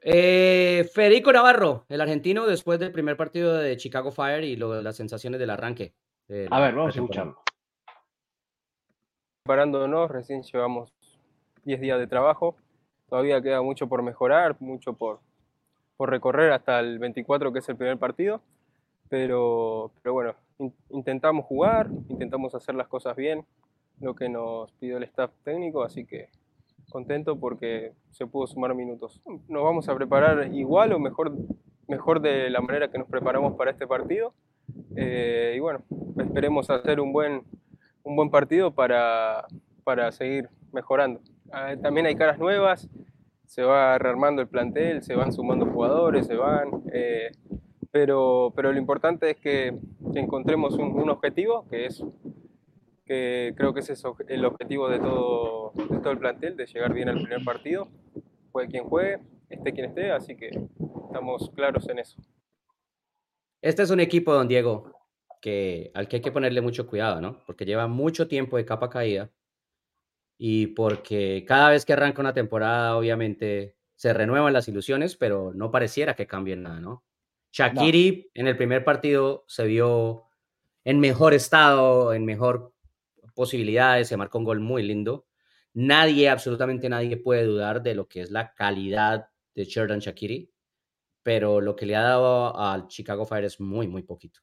Federico Navarro, el argentino, después del primer partido de Chicago Fire y lo, las sensaciones del arranque. de A ver, vamos a escucharlo. Preparándonos, recién llevamos 10 días de trabajo, todavía queda mucho por mejorar, mucho por, por recorrer hasta el 24 que es el primer partido, pero, pero bueno, in- intentamos jugar, intentamos hacer las cosas bien, lo que nos pidió el staff técnico, así que contento porque se pudo sumar minutos. Nos vamos a preparar igual o mejor, mejor de la manera que nos preparamos para este partido, eh, y bueno, esperemos hacer un buen, un buen partido para, para seguir mejorando. Ah, También hay caras nuevas, se va rearmando el plantel, se van sumando jugadores, se van, eh, pero, pero lo importante es que, encontremos un, objetivo, que es que creo que ese es el objetivo de todo, de todo el plantel, de llegar bien al primer partido, juegue quien juegue, esté quien esté, así que estamos claros en eso. Este es un equipo, don Diego, que, al que hay que ponerle mucho cuidado, ¿no? Porque lleva mucho tiempo de capa caída y porque cada vez que arranca una temporada, obviamente, se renuevan las ilusiones, pero no pareciera que cambien nada, ¿no? Shakiri en el primer partido se vio en mejor estado, en mejor posibilidades, se marcó un gol muy lindo. Nadie, absolutamente nadie puede dudar de lo que es la calidad de Sheridan Shakiri, pero lo que le ha dado al Chicago Fire es muy, muy poquito.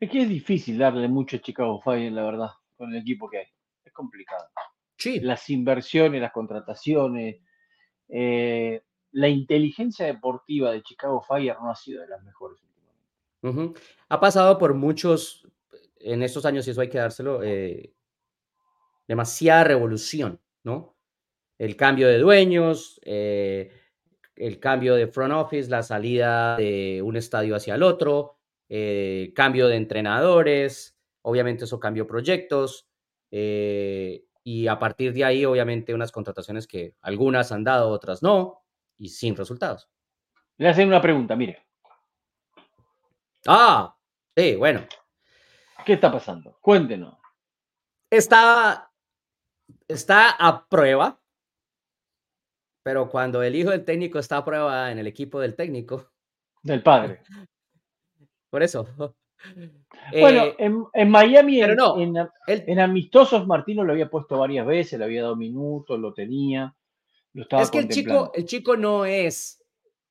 Es que es difícil darle mucho a Chicago Fire, la verdad, con el equipo que hay. Es complicado. Sí, Las inversiones, las contrataciones, eh, la inteligencia deportiva de Chicago Fire no ha sido de las mejores últimamente. Ha pasado por muchos, en estos años, y eso hay que dárselo, eh, demasiada revolución, ¿no? El cambio de dueños, eh, el cambio de front office, la salida de un estadio hacia el otro, eh, cambio de entrenadores, obviamente eso cambió proyectos, eh, y a partir de ahí, obviamente, unas contrataciones que algunas han dado, otras no, y sin resultados. Le hacen una pregunta, mire, Ah, sí, bueno, ¿qué está pasando? Cuéntenos. está, está a prueba, pero cuando el hijo del técnico está a prueba en el equipo del técnico, Del padre. por eso. bueno, eh, en, en Miami, pero en, no. en- en amistosos, Martino lo había puesto varias veces, le había dado minutos, lo tenía, lo estaba es que el chico, el chico no es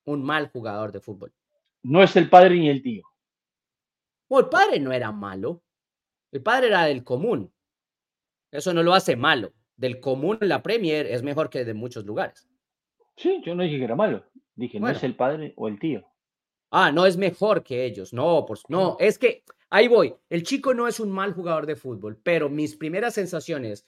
un mal jugador de fútbol. No es el padre ni el tío. Bueno, el padre no era malo. El padre era del común. Eso no lo hace malo. Del común en la Premier es mejor que de muchos lugares. Sí, yo no dije que era malo. Dije, no es el padre o el tío. Ah, no es mejor que ellos. No, por, no, es que ahí voy. El chico no es un mal jugador de fútbol, pero mis primeras sensaciones,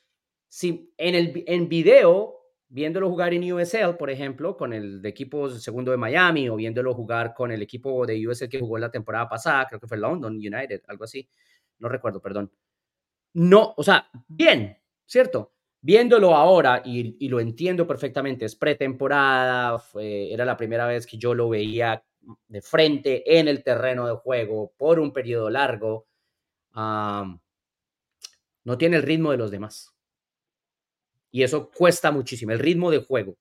si en el en video, viéndolo jugar en USL, por ejemplo, con el de equipo segundo de Miami, o viéndolo jugar con el equipo de USL que jugó la temporada pasada, creo que fue London United, algo así. No recuerdo, perdón. No, o sea, bien, ¿cierto? Viéndolo ahora, y, y lo entiendo perfectamente, es pretemporada, fue- era la primera vez que yo lo veía de frente en el terreno de juego por un periodo largo, no tiene el ritmo de los demás. Y eso cuesta muchísimo, el ritmo de juego.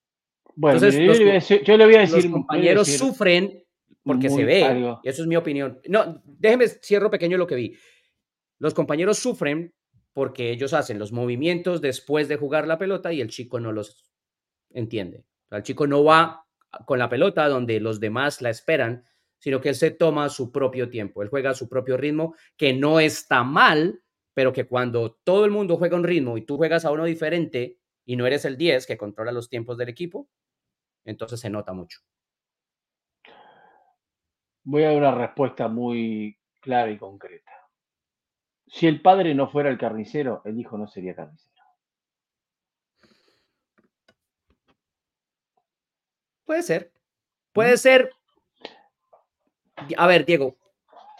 Bueno, Entonces, mire, los yo, le voy a decir, yo le voy a decir. Los compañeros decir sufren porque se ve, algo. y eso es mi opinión. No, déjeme, cierro pequeño lo que vi. Los compañeros sufren porque ellos hacen los movimientos después de jugar la pelota y el chico no los entiende. O sea, el chico no va con la pelota donde los demás la esperan, sino que él se toma su propio tiempo, él juega a su propio ritmo, que no está mal, pero que cuando todo el mundo juega un ritmo y tú juegas a uno diferente y no eres el 10 que controla los tiempos del equipo, Entonces se nota mucho. Voy a dar una respuesta muy clara y concreta. Si el padre no fuera el carnicero, el hijo no sería carnicero. Puede ser. Puede ser. A ver, Diego,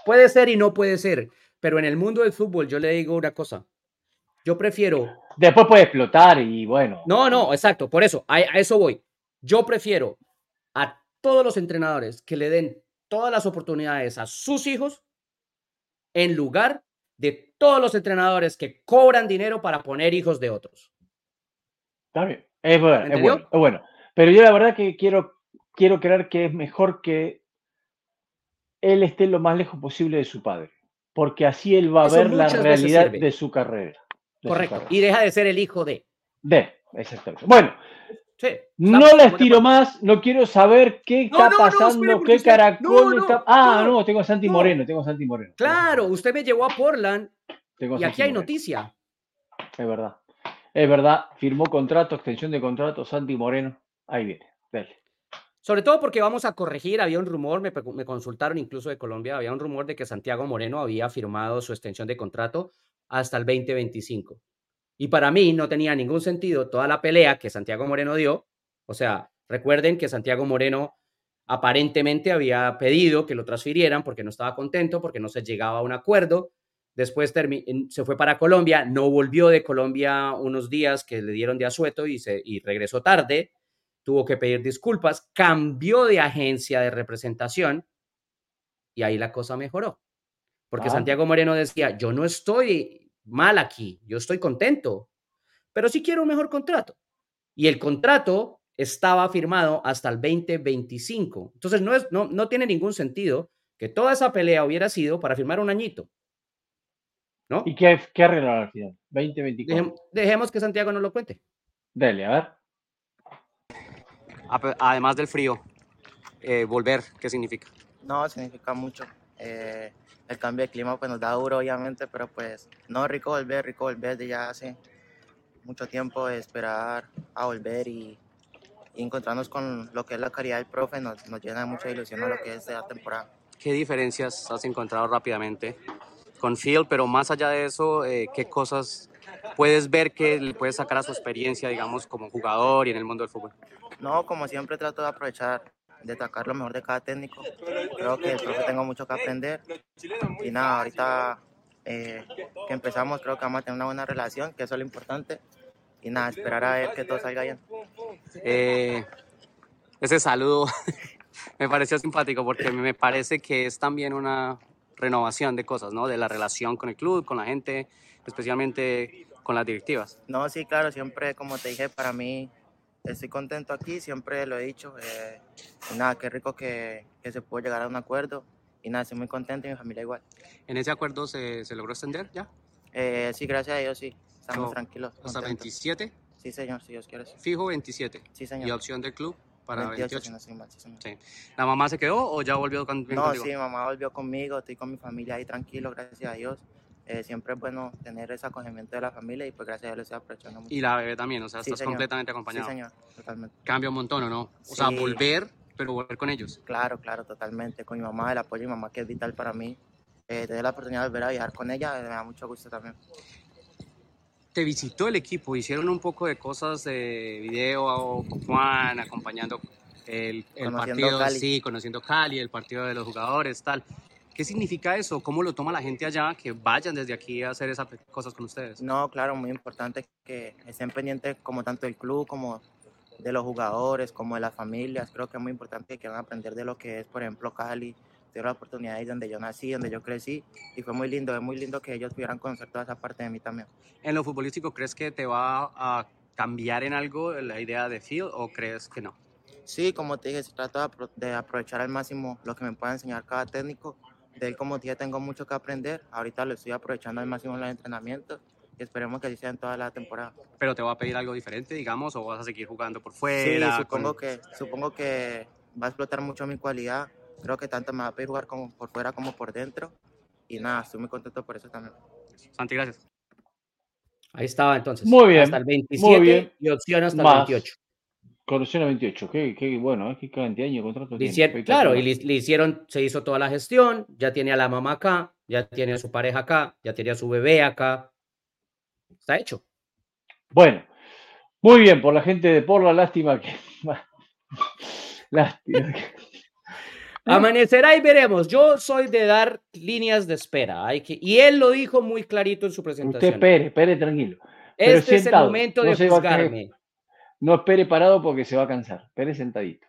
puede ser y no puede ser, pero en el mundo del fútbol yo le digo una cosa. Yo prefiero. Después puede explotar y bueno. No, no, exacto, por eso, a, a eso voy. Yo prefiero a todos los entrenadores que le den todas las oportunidades a sus hijos en lugar de todos los entrenadores que cobran dinero para poner hijos de otros. Está bien. Es bueno, es bueno, es bueno. Pero yo la verdad que quiero, quiero creer que es mejor que él esté lo más lejos posible de su padre, porque así él va a Eso ver la realidad de su carrera. de su Correcto. carrera. Y deja de ser el hijo de. De, exactamente. Bueno, Sí. no la estiro más, no quiero saber qué No, está no, pasando, qué caracol está. Ah, no, tengo a Santi no. Moreno, tengo a Santi Moreno. Claro, usted me llevó a Portland Tengo y aquí hay Moreno. noticia. Es verdad. Es verdad, firmó contrato, extensión de contrato, Santi Moreno. Ahí viene, dale. Sobre todo porque vamos a corregir, había un rumor, me, me consultaron incluso de Colombia, había un rumor de que Santiago Moreno había firmado su extensión de contrato hasta el 2025. Y para mí no tenía ningún sentido toda la pelea que Santiago Moreno dio. O sea, recuerden que Santiago Moreno aparentemente había pedido que lo transfirieran porque no estaba contento, porque no se llegaba a un acuerdo. Después se fue para Colombia, no volvió de Colombia unos días que le dieron de asueto y, se, y regresó tarde tuvo que pedir disculpas, cambió de agencia de representación y ahí la cosa mejoró. Porque Ah. Santiago Moreno decía, yo no estoy mal aquí, yo estoy contento, pero sí quiero un mejor contrato. Y el contrato estaba firmado hasta el 2025. Entonces no, es, no, no tiene ningún sentido que toda esa pelea hubiera sido para firmar un añito. ¿No? ¿Y qué, qué arreglaron al final? 2024. Dejem- dejemos que Santiago nos lo cuente. Dale, a ver. Además del frío, eh, volver, ¿qué significa? No, significa mucho. Eh, el cambio de clima pues nos da duro, obviamente, pero pues no, rico volver, rico volver de ya hace mucho tiempo de esperar a volver y, y encontrarnos con lo que es la calidad del profe nos, nos llena de mucha ilusión a lo que es esta temporada. ¿Qué diferencias has encontrado rápidamente con Phil? Pero más allá de eso, eh, ¿qué cosas puedes ver que le puedes sacar a su experiencia, digamos, como jugador y en el mundo del fútbol? No, como siempre trato de aprovechar, de sacar lo mejor de cada técnico. Creo que profe tengo mucho que aprender. Y nada, ahorita eh, que empezamos creo que vamos a tener una buena relación, que eso es lo importante. Y nada, esperar a ver que todo salga bien. Eh, ese saludo me pareció simpático porque me parece que es también una renovación de cosas, ¿no? De la relación con el club, con la gente, especialmente con las directivas. No, sí, claro, siempre, como te dije, para mí estoy contento aquí, siempre lo he dicho. eh, y nada, qué rico que, que se pudo llegar a un acuerdo. Y nada, estoy muy contento y mi familia igual. ¿En ese acuerdo se, se logró extender ya? Eh, sí, gracias a Dios, sí. Estamos No, tranquilos. Hasta contentos. 27, Sí, señor, si Dios quiere. Sí, fijo 27. Sí, Y señor. opción del club para 28, 28. si no mal, sí, señor. Sí. ¿La mamá se quedó o ya volvió con, No, contigo? sí, mamá volvió conmigo, estoy con mi familia ahí tranquilo, gracias a Dios. Eh, siempre es bueno tener ese acogimiento de la familia y pues gracias a Dios lo estoy aprovechando mucho. Y la bebé también, o sea, Sí, estás señor. completamente Sí, acompañado. señor, totalmente. Cambia un montón, ¿o no? O sea, Sí. volver, pero volver con ellos. Claro, claro, totalmente. Con mi mamá, el apoyo de mi mamá que es vital para mí. Eh, tener la oportunidad de volver a viajar con ella me da mucho gusto también. Te visitó el equipo, hicieron un poco de cosas de video con Juan, acompañando el, el partido, Cali. sí, conociendo Cali, el partido de los jugadores, tal. ¿Qué significa eso? ¿Cómo lo toma la gente allá que vayan desde aquí a hacer esas cosas con ustedes? No, claro, muy importante que estén pendientes como tanto del club como de los jugadores, como de las familias. Creo que es muy importante que van a aprender de lo que es, por ejemplo, Cali. Tuve la oportunidad ahí donde yo nací, donde yo crecí y fue muy lindo, es muy lindo que ellos pudieran conocer toda esa parte de mí también. ¿En lo futbolístico crees que te va a cambiar en algo la idea de Phil o crees que no? Sí, como te dije, se trata de apro- de aprovechar al máximo lo que me pueda enseñar cada técnico. De él, como dije, tengo mucho que aprender. Ahorita lo estoy aprovechando al máximo en los entrenamientos y esperemos que así sea en toda la temporada. ¿Pero te va a pedir algo diferente, digamos, o vas a seguir jugando por Sí, fuera? supongo con- que, supongo que va a explotar mucho mi cualidad. Creo que tanto me va a pedir jugar como por fuera como por dentro. Y nada, estoy muy contento por eso también. Santi, gracias. Ahí estaba entonces. Muy bien, Hasta el muy 27 bien. y opción hasta Más. el 28. Conoció a 28, qué, qué bueno, cantidad de años de contrato tiene. claro, y le, le hicieron, se hizo toda la gestión, ya tiene a la mamá acá, ya tiene a su pareja acá, ya tiene a su bebé acá. Está hecho. Bueno, muy bien, por la gente de Porla, lástima que. lástima que- Amanecerá y veremos. Yo soy de dar líneas de espera. Hay que, y él lo dijo muy clarito en su Usted presentación. espere, espere tranquilo. pero este es el momento no de juzgarme. No espere parado porque se va a cansar. Espere sentadito.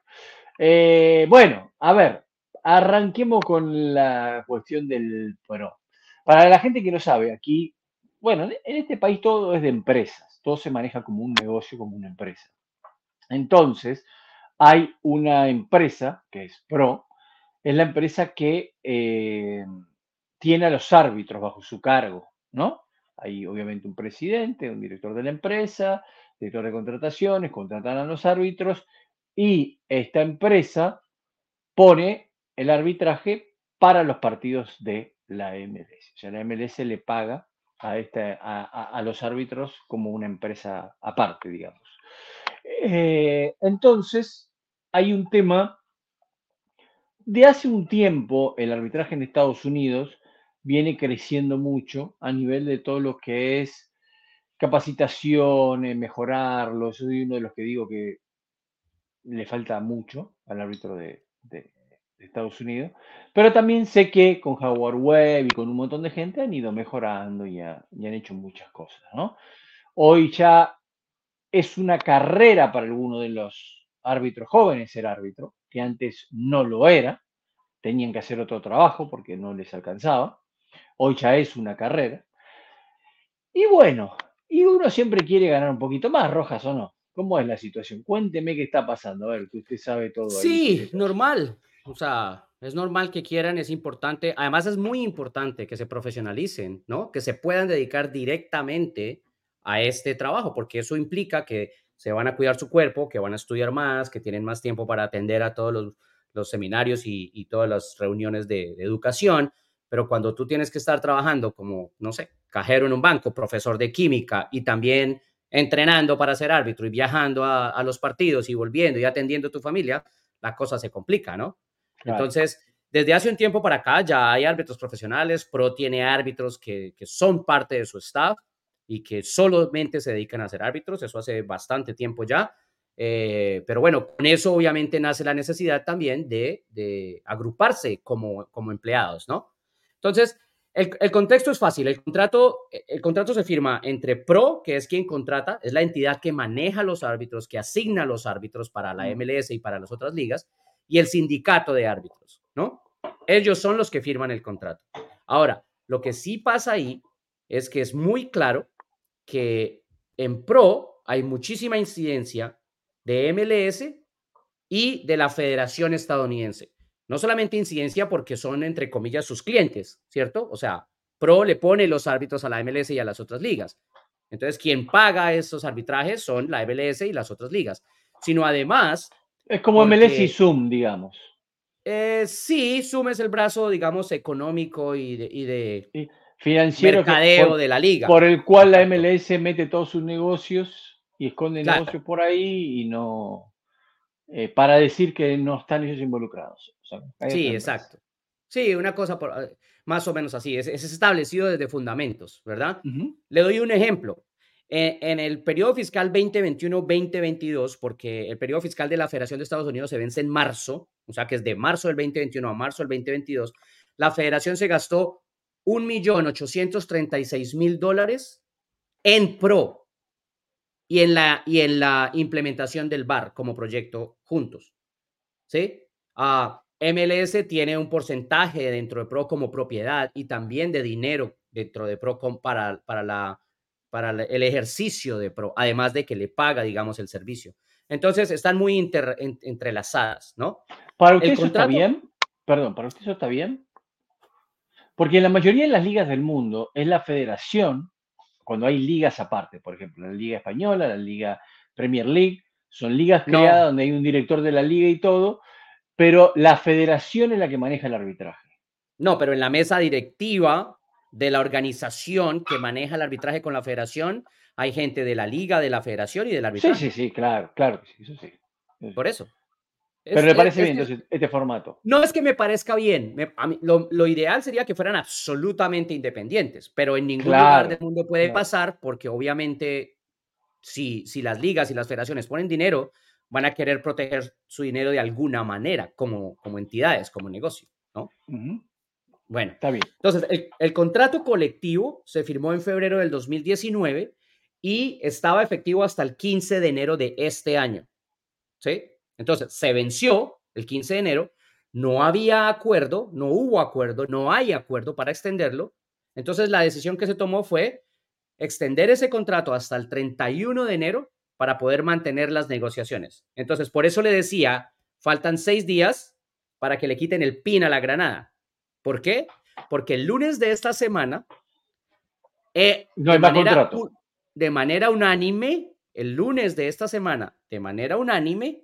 Eh, bueno, a ver, arranquemos con la cuestión del pro. Para la gente que no sabe, aquí, bueno, en este país todo es de empresas, todo se maneja como un negocio, como una empresa. Entonces, hay una empresa que es Pro, es la empresa que eh, tiene a los árbitros bajo su cargo, ¿no? Hay obviamente un presidente, un director de la empresa, director de contrataciones, contratan a los árbitros y esta empresa pone el arbitraje para los partidos de la MLS. O sea, la MLS le paga a, esta, a, los árbitros como una empresa aparte, digamos. Eh, entonces, hay un tema de hace un tiempo, el arbitraje en Estados Unidos viene creciendo mucho a nivel de todo lo que es capacitaciones, mejorarlo. Yo soy uno de los que digo que le falta mucho al árbitro de, Estados Unidos, pero también sé que con Howard Webb y con un montón de gente han ido mejorando y, y han hecho muchas cosas, ¿no? Hoy ya es una carrera para algunos de los árbitros jóvenes ser árbitro, que antes no lo era, tenían que hacer otro trabajo porque no les alcanzaba. Hoy ya es una carrera. Y bueno, y uno siempre quiere ganar un poquito más, Rojas o no. ¿Cómo es la situación? Cuénteme qué está pasando. A ver, que usted sabe todo. Sí, normal. O sea, es normal que quieran, es importante. Además, es muy importante que se profesionalicen, ¿no? Que se puedan dedicar directamente a este trabajo, porque eso implica que se van a cuidar su cuerpo, que van a estudiar más, que tienen más tiempo para atender a todos los, los seminarios y, y todas las reuniones de, de educación. Pero cuando tú tienes que estar trabajando como, no sé, cajero en un banco, profesor de química y también entrenando para ser árbitro y viajando a, a los partidos y volviendo y atendiendo a tu familia, la cosa se complica, ¿no? Claro. Entonces, desde hace un tiempo para acá ya hay árbitros profesionales, Pro tiene árbitros que, que son parte de su staff y que solamente se dedican a ser árbitros, eso hace bastante tiempo ya. Eh, pero bueno, con eso obviamente nace la necesidad también de, de agruparse como, como empleados, ¿no? Entonces, el, el contexto es fácil. El contrato, el contrato se firma entre Pro, que es quien contrata, es la entidad que maneja los árbitros, que asigna los árbitros para la. MLS y para las otras ligas, y el sindicato de árbitros, ¿no? Ellos son los que firman el contrato. Ahora, lo que sí pasa ahí es que es muy claro que en Pro hay muchísima incidencia de MLS y de la Federación Estadounidense. No solamente incidencia porque son, entre comillas, sus clientes, ¿cierto? O sea, Pro le pone los árbitros a la MLS y a las otras ligas. Entonces, quien paga esos arbitrajes son la MLS y las otras ligas. Sino además, Es como MLS y Zoom, digamos. eh, sí, sumes el brazo, digamos, económico y de, y de Financiero mercadeo por, de la liga. por el cual la. MLS mete todos sus negocios y esconde Claro. negocios por ahí y no. eh, para decir que no están ellos involucrados. Sea, Sí, exacto. Sí, una cosa por, eh, más o menos así. Es, es establecido desde fundamentos, ¿verdad? Le doy un ejemplo. Eh, en el periodo fiscal 2021-2022, porque el periodo fiscal de la Federación de Estados Unidos se vence en marzo, o sea que es de marzo del 2021 a marzo del 2022, la federación se gastó 1.836.000 dólares en pro y en, la, y en la implementación del VAR como proyecto juntos. ¿Sí? Ah, MLS tiene un porcentaje dentro de Pro como propiedad y también de dinero dentro de Pro para, para, la, para la- el ejercicio de Pro, además de que le paga, digamos, el servicio. Entonces, están muy inter- en- entrelazadas, ¿no? ¿Para usted El eso está bien? Perdón, ¿para usted eso está bien? Porque en la mayoría de las ligas del mundo es la federación, cuando hay ligas aparte, por ejemplo, la Liga Española, la Liga Premier League, son ligas No. creadas donde hay un director de la liga y todo, pero la federación es la que maneja el arbitraje. No, pero en la mesa directiva de la organización que maneja el arbitraje con la federación, hay gente de la liga, de la federación y del Sí, arbitraje. sí, sí, claro, claro que sí, eso sí. Por eso. Pero Es- le parece es bien entonces este formato. No es que me parezca bien. me- a mí- lo, lo ideal sería que fueran absolutamente independientes, pero en ningún Claro, lugar del mundo puede claro. pasar porque obviamente si, si las ligas y las federaciones ponen dinero, van a querer proteger su dinero de alguna manera, como, como entidades, como negocio. ¿no? Bueno, Está bien. entonces el, el contrato colectivo se firmó en febrero del 2019 y estaba efectivo hasta el 15 de enero de este año. ¿sí? Entonces, se venció el 15 de enero, no había acuerdo, no hubo acuerdo, no hay acuerdo para extenderlo. Entonces, la decisión que se tomó fue extender ese contrato hasta el 31 de enero para poder mantener las negociaciones. Entonces, por eso le decía, faltan seis días para que le quiten el pin a la granada. ¿Por qué? Porque el lunes de esta semana, eh, No hay de, manera, de manera unánime, el lunes de esta semana, de manera unánime,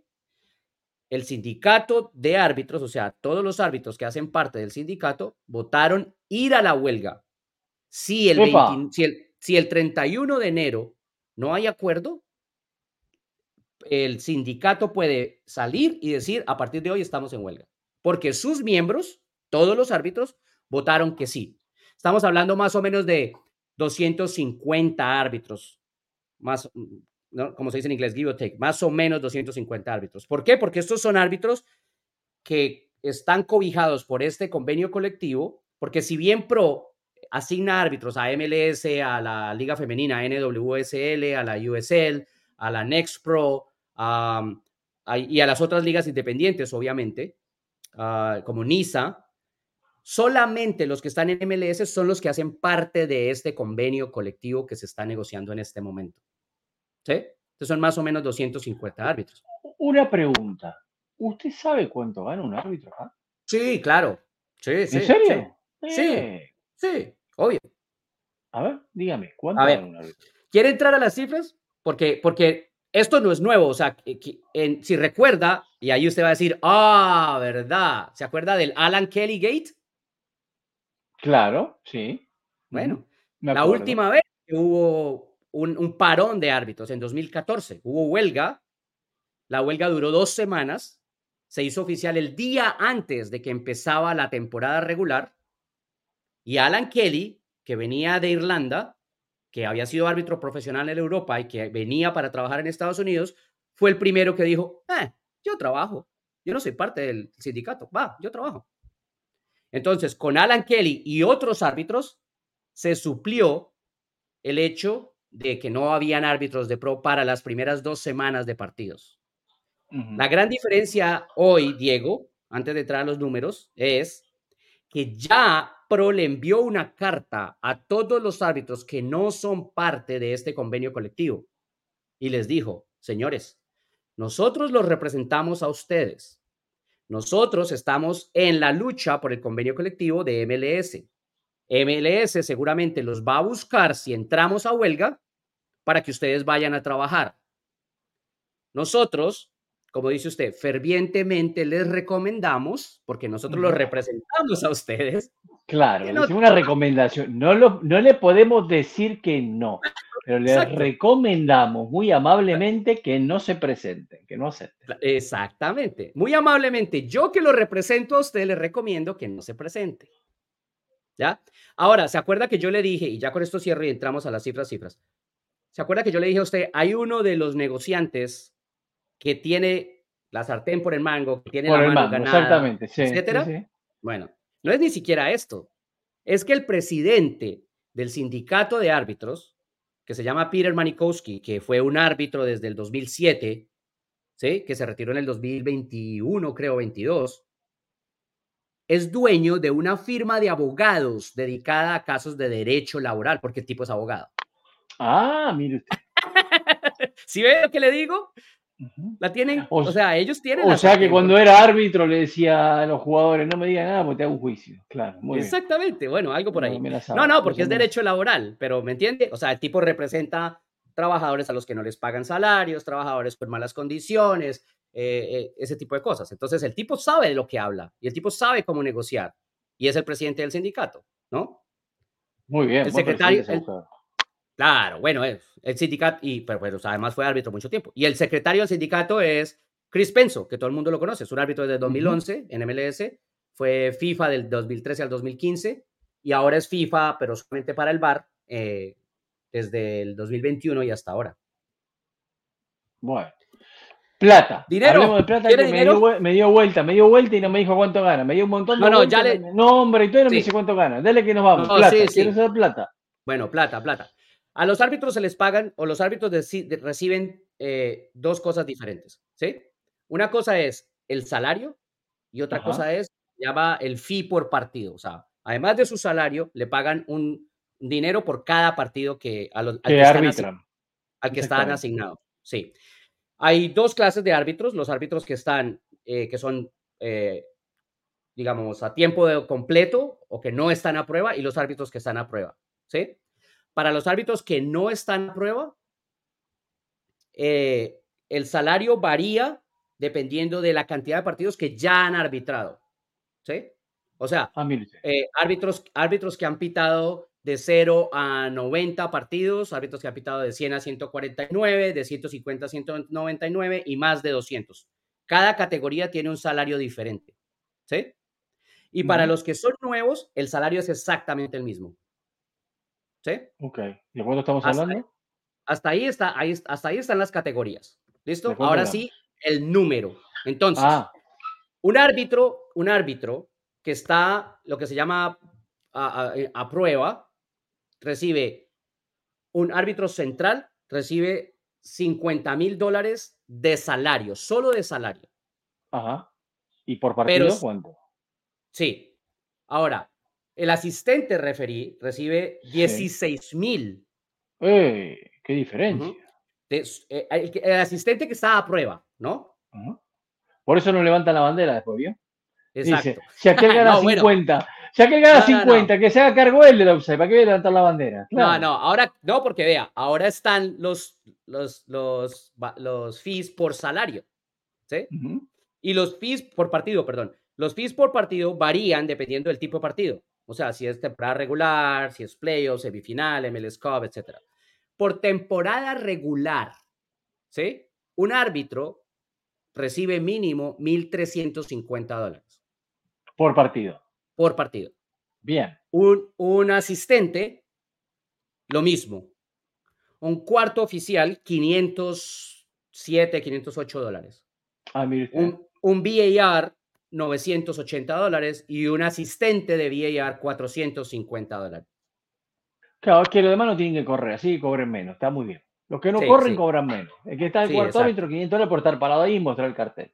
el sindicato de árbitros, o sea, todos los árbitros que hacen parte del sindicato, votaron ir a la huelga. Si el, ¡Epa! 20 si el, si el 31 de enero no hay acuerdo, el sindicato puede salir y decir, a partir de hoy estamos en huelga. Porque sus miembros, todos los árbitros, votaron que sí. Estamos hablando más o menos de 250 árbitros, más, como se dice en inglés, give take, más o menos 250 árbitros. ¿Por qué? Porque estos son árbitros que están cobijados por este convenio colectivo, porque si bien Pro asigna árbitros a MLS, a la Liga Femenina, a NWSL, a la USL, a la Next Pro a- y a las otras ligas independientes, obviamente, ah, como NISA, solamente los que están en MLS son los que hacen parte de este convenio colectivo que se está negociando en este momento. ¿Sí? Entonces son más o menos 250 árbitros. Una pregunta. ¿Usted sabe cuánto gana un árbitro? Sí, claro. Sí, sí. ¿En serio? Sí. Eh, Sí, sí, obvio. A ver, dígame, ¿cuánto A ver. gana un árbitro? ¿Quiere entrar a las cifras? Porque, porque esto no es nuevo. O sea, en- si recuerda, y ahí usted va a decir, ah, ¿verdad? ¿Se acuerda del Alan Kelly Gate? Claro, sí. Bueno, la última vez que hubo un, un parón de árbitros, en 2014, hubo huelga. La huelga duró dos semanas. Se hizo oficial el día antes de que empezaba la temporada regular. Y Alan Kelly, que venía de Irlanda, que había sido árbitro profesional en Europa y que venía para trabajar en Estados Unidos, fue el primero que dijo, "Eh, yo trabajo, yo no soy parte del sindicato, va, yo trabajo. Entonces, con Alan Kelly y otros árbitros, se suplió el hecho de que no habían árbitros de pro para las primeras dos semanas de partidos. La gran diferencia hoy, Diego, antes de entrar a los números, es que ya Pro le envió una carta a todos los árbitros que no son parte de este convenio colectivo y les dijo, señores, nosotros los representamos a ustedes. Nosotros estamos en la lucha por el convenio colectivo de MLS. MLS seguramente los va a buscar si entramos a huelga para que ustedes vayan a trabajar. Nosotros, como dice usted, fervientemente les recomendamos, porque nosotros los representamos a ustedes, Claro, le hicimos una recomendación. No, lo- no le podemos decir que no, pero le Exacto. recomendamos muy amablemente que no se presenten, que no acepten. Exactamente. Muy amablemente, yo que lo represento a usted, le recomiendo que no se presente. ¿Ya? Ahora, ¿se acuerda que yo le dije, y ya con esto cierro y entramos a las cifras, cifras? ¿Se acuerda que yo le dije a usted, hay uno de los negociantes que tiene la sartén por el mango, que tiene Por la el mano mango, ganada, exactamente. Sí, sí, etcétera? sí. Bueno, no es ni siquiera esto. Es que el presidente del sindicato de árbitros, que se llama Peter Manikowski, que fue un árbitro desde el 2007, ¿sí? que se retiró en el 2021, creo, 22, es dueño de una firma de abogados dedicada a casos de derecho laboral, porque el tipo es abogado. Ah, mire usted. ¿Sí ve lo que le digo? La tienen, O o, sea, ellos tienen O la sea que cuando era árbitro le decía a los jugadores, no me digan nada porque te hago un juicio. Claro, muy bien. Exactamente, bueno, algo por ahí. No, no, porque es derecho laboral, pero ¿me entiende? O sea, el tipo representa trabajadores a los que no les pagan salarios, trabajadores con malas condiciones, eh, eh, ese tipo de cosas. Entonces, el tipo sabe de lo que habla y el tipo sabe cómo negociar y es el presidente del sindicato, ¿no? Muy bien. El secretario- el-. Claro, bueno, es el sindicato, y, pero bueno, además fue árbitro mucho tiempo. Y el secretario del sindicato es Chris Penso, que todo el mundo lo conoce, es un árbitro desde 2011 en MLS, fue FIFA del 2013 al 2015 y ahora es FIFA, pero solamente para el bar, eh, desde el 2021 y hasta ahora. Bueno. Plata. Dinero. De plata ¿Quiere que me dio, me dio vuelta, me dio vuelta y no me dijo cuánto gana. Me dio un montón de No, no, ya le- me- nombre y y no me Sí. dice cuánto gana. Dale que nos vamos. No, plata. sí, Quiero sí. saber plata. Bueno, plata, plata. A los árbitros se les pagan o los árbitros de- reciben eh, dos cosas diferentes, ¿sí? Una cosa es el salario y otra Ajá. cosa es, llama el fee por partido. O sea, además de su salario, le pagan un dinero por cada partido que, a los, al Que están asig- arbitran. al que están Exactamente. asignados. Sí. Hay dos clases de árbitros, los árbitros que están, eh, que son, eh, digamos, a tiempo de- completo o que no están a prueba y los árbitros que están a prueba. ¿Sí? Para los árbitros que no están a prueba, eh, el salario varía dependiendo de la cantidad de partidos que ya han arbitrado. ¿Sí? O sea, Ah, eh, árbitros, árbitros que han pitado de 0 a 90 partidos, árbitros que han pitado de 100 a 149, de 150 a 199 y más de 200. Cada categoría tiene un salario diferente. ¿Sí? Y para los que son nuevos, el salario es exactamente el mismo. ¿Sí? Ok. ¿De cuánto estamos Hasta hablando? Hasta ahí, está, ahí, hasta ahí están las categorías. ¿Listo? ¿De cuánto Ahora sí, el número. Entonces, Ah, un árbitro, un árbitro que está lo que se llama a, a- a prueba, recibe, un árbitro central recibe 50 mil dólares de salario, solo de salario. ajá. ¿Y por partido Pero- cuánto? Sí. Ahora, el asistente referí recibe 16 mil. ¡Eh! ¡Qué diferencia! De- eh, el, asistente que está a prueba, ¿no? Por eso no levantan la bandera después, ¿vio? Exacto. Dice, si aquel gana No, bueno. 50, si aquel gana No, no, no. 50, que se haga cargo él del offside, ¿para qué voy a levantar la bandera? No, Claro. no, ahora no, porque vea, ahora están los, los, los, los fees por salario, ¿sí? Y los fees por partido, perdón. Los fees por partido varían dependiendo del tipo de partido. O sea, si es temporada regular, si es playoff, semifinal, MLS Cup, etc. Por temporada regular, ¿sí? Un árbitro recibe mínimo 1.350 dólares Por partido. por partido. Bien. Un, un asistente, lo mismo. Un cuarto oficial, 507, 508 dólares. Ah. Un, un VAR, 980 dólares. Y un asistente de VAR, 450 dólares. Claro, es que los demás no tienen que correr, así cobren menos. Está muy bien. Los que no Sí, corren sí. cobran menos. El que está en Sí, cuarto exacto. árbitro, 500 dólares por estar parado ahí y mostrar el cartel.